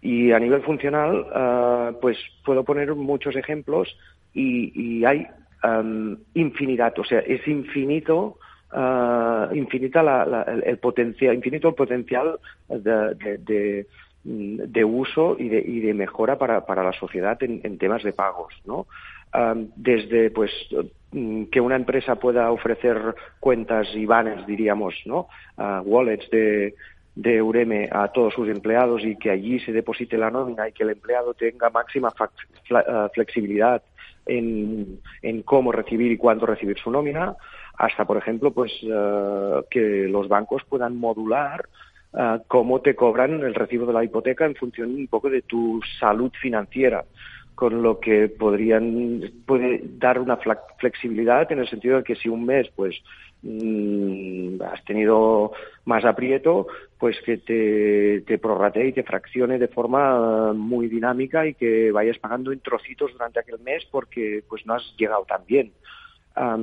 Y a nivel funcional, uh, pues puedo poner muchos ejemplos y, y hay um, infinidad, o sea, es infinito uh, infinita la, la, el potencial, infinito el potencial de, de, de, uso y de, y de mejora para, para la sociedad en, en temas de pagos, ¿no? Um, desde pues que una empresa pueda ofrecer cuentas y banners, diríamos, ¿no? Uh, wallets de, de Ureme a todos sus empleados y que allí se deposite la nómina y que el empleado tenga máxima flexibilidad en, en cómo recibir y cuándo recibir su nómina, hasta, por ejemplo, pues uh, que los bancos puedan modular uh, cómo te cobran el recibo de la hipoteca en función un poco de tu salud financiera con lo que podrían puede dar una flexibilidad en el sentido de que si un mes pues mmm, has tenido más aprieto pues que te, te y te fraccione de forma muy dinámica y que vayas pagando en trocitos durante aquel mes porque pues no has llegado tan bien. A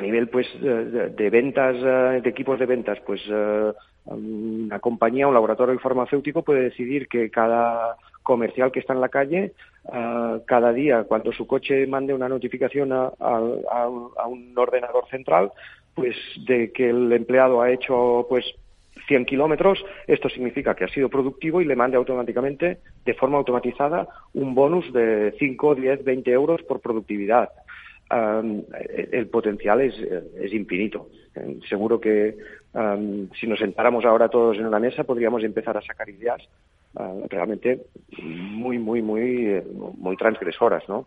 nivel pues de, ventas uh, de equipos de ventas pues uh, una compañía un laboratorio farmacéutico puede decidir que cada comercial que está en la calle, uh, cada día, cuando su coche mande una notificación a, un ordenador central, pues de que el empleado ha hecho pues 100 kilómetros, esto significa que ha sido productivo y le mande automáticamente, de forma automatizada, un bonus de 5, 10, 20 euros por productividad. Um, el potencial es, es infinito. Seguro que um, si nos sentáramos ahora todos en una mesa podríamos empezar a sacar ideas uh, realmente muy, muy, muy, muy transgresoras, ¿no?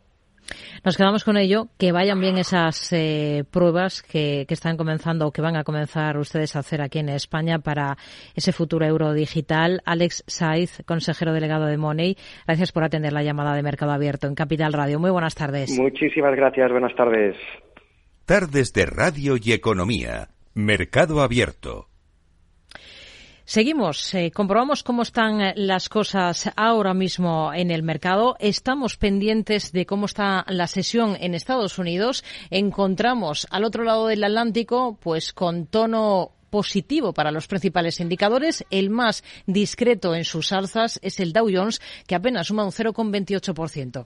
Nos quedamos con ello, que vayan bien esas eh, pruebas que, que, están comenzando o que van a comenzar ustedes a hacer aquí en España para ese futuro euro digital. Alex Saiz, consejero delegado de Money, gracias por atender la llamada de Mercado Abierto en Capital Radio. Muy buenas tardes. Muchísimas gracias, buenas tardes. Tardes de Radio y Economía. Mercado Abierto. Seguimos, eh, comprobamos cómo están eh, las cosas ahora mismo en el mercado. Estamos pendientes de cómo está la sesión en Estados Unidos. Encontramos al otro lado del Atlántico, pues con tono positivo para los principales indicadores. El más discreto en sus alzas es el Dow Jones, que apenas suma un 0,28%.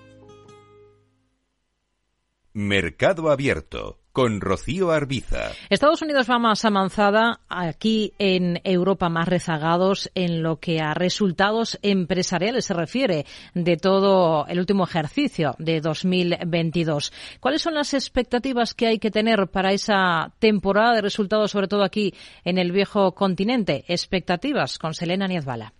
Mercado Abierto con Rocío Arbiza. Estados Unidos va más avanzada, aquí en Europa más rezagados en lo que a resultados empresariales se refiere de todo el último ejercicio de 2022. ¿Cuáles son las expectativas que hay que tener para esa temporada de resultados, sobre todo aquí en el viejo continente? Expectativas con Selena Niezbala.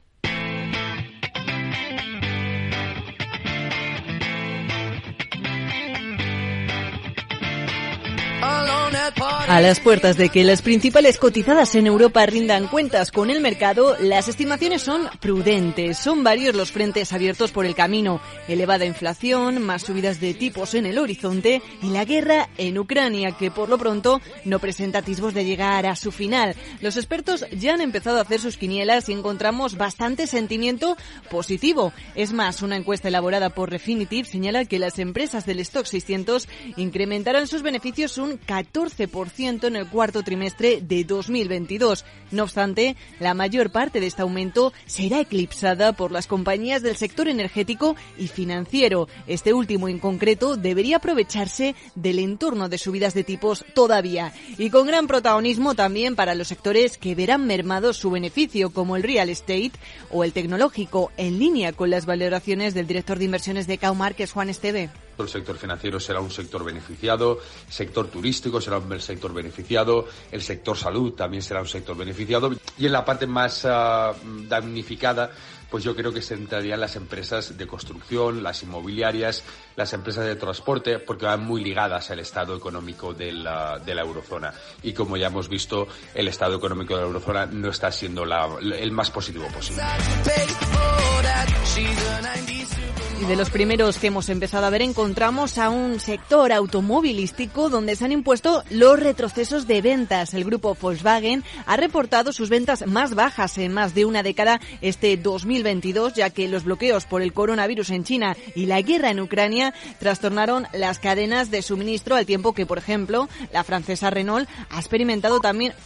A las puertas de que las principales cotizadas en Europa rindan cuentas con el mercado, las estimaciones son prudentes. Son varios los frentes abiertos por el camino. Elevada inflación, más subidas de tipos en el horizonte y la guerra en Ucrania, que por lo pronto no presenta atisbos de llegar a su final. Los expertos ya han empezado a hacer sus quinielas y encontramos bastante sentimiento positivo. Es más, una encuesta elaborada por Refinitiv señala que las empresas del Stock 600 incrementarán sus beneficios un 14% en el cuarto trimestre de 2022. No obstante, la mayor parte de este aumento será eclipsada por las compañías del sector energético y financiero. Este último en concreto debería aprovecharse del entorno de subidas de tipos todavía y con gran protagonismo también para los sectores que verán mermado su beneficio como el real estate o el tecnológico en línea con las valoraciones del director de inversiones de Caumarques Juan Esteve. El sector financiero será un sector beneficiado, el sector turístico será un sector beneficiado, el sector salud también será un sector beneficiado y en la parte más ah, damnificada pues yo creo que se entrarían las empresas de construcción, las inmobiliarias, las empresas de transporte, porque van muy ligadas al estado económico de la, de la eurozona. Y como ya hemos visto, el estado económico de la eurozona no está siendo el más positivo posible. Y de los primeros que hemos empezado a ver encontramos a un sector automovilístico donde se han impuesto los retrocesos de ventas. El grupo Volkswagen ha reportado sus ventas más bajas en más de una década este 2022, ya que los bloqueos por el coronavirus en China y la guerra en Ucrania trastornaron las cadenas de suministro al tiempo que, por ejemplo, la francesa Renault ha experimentado también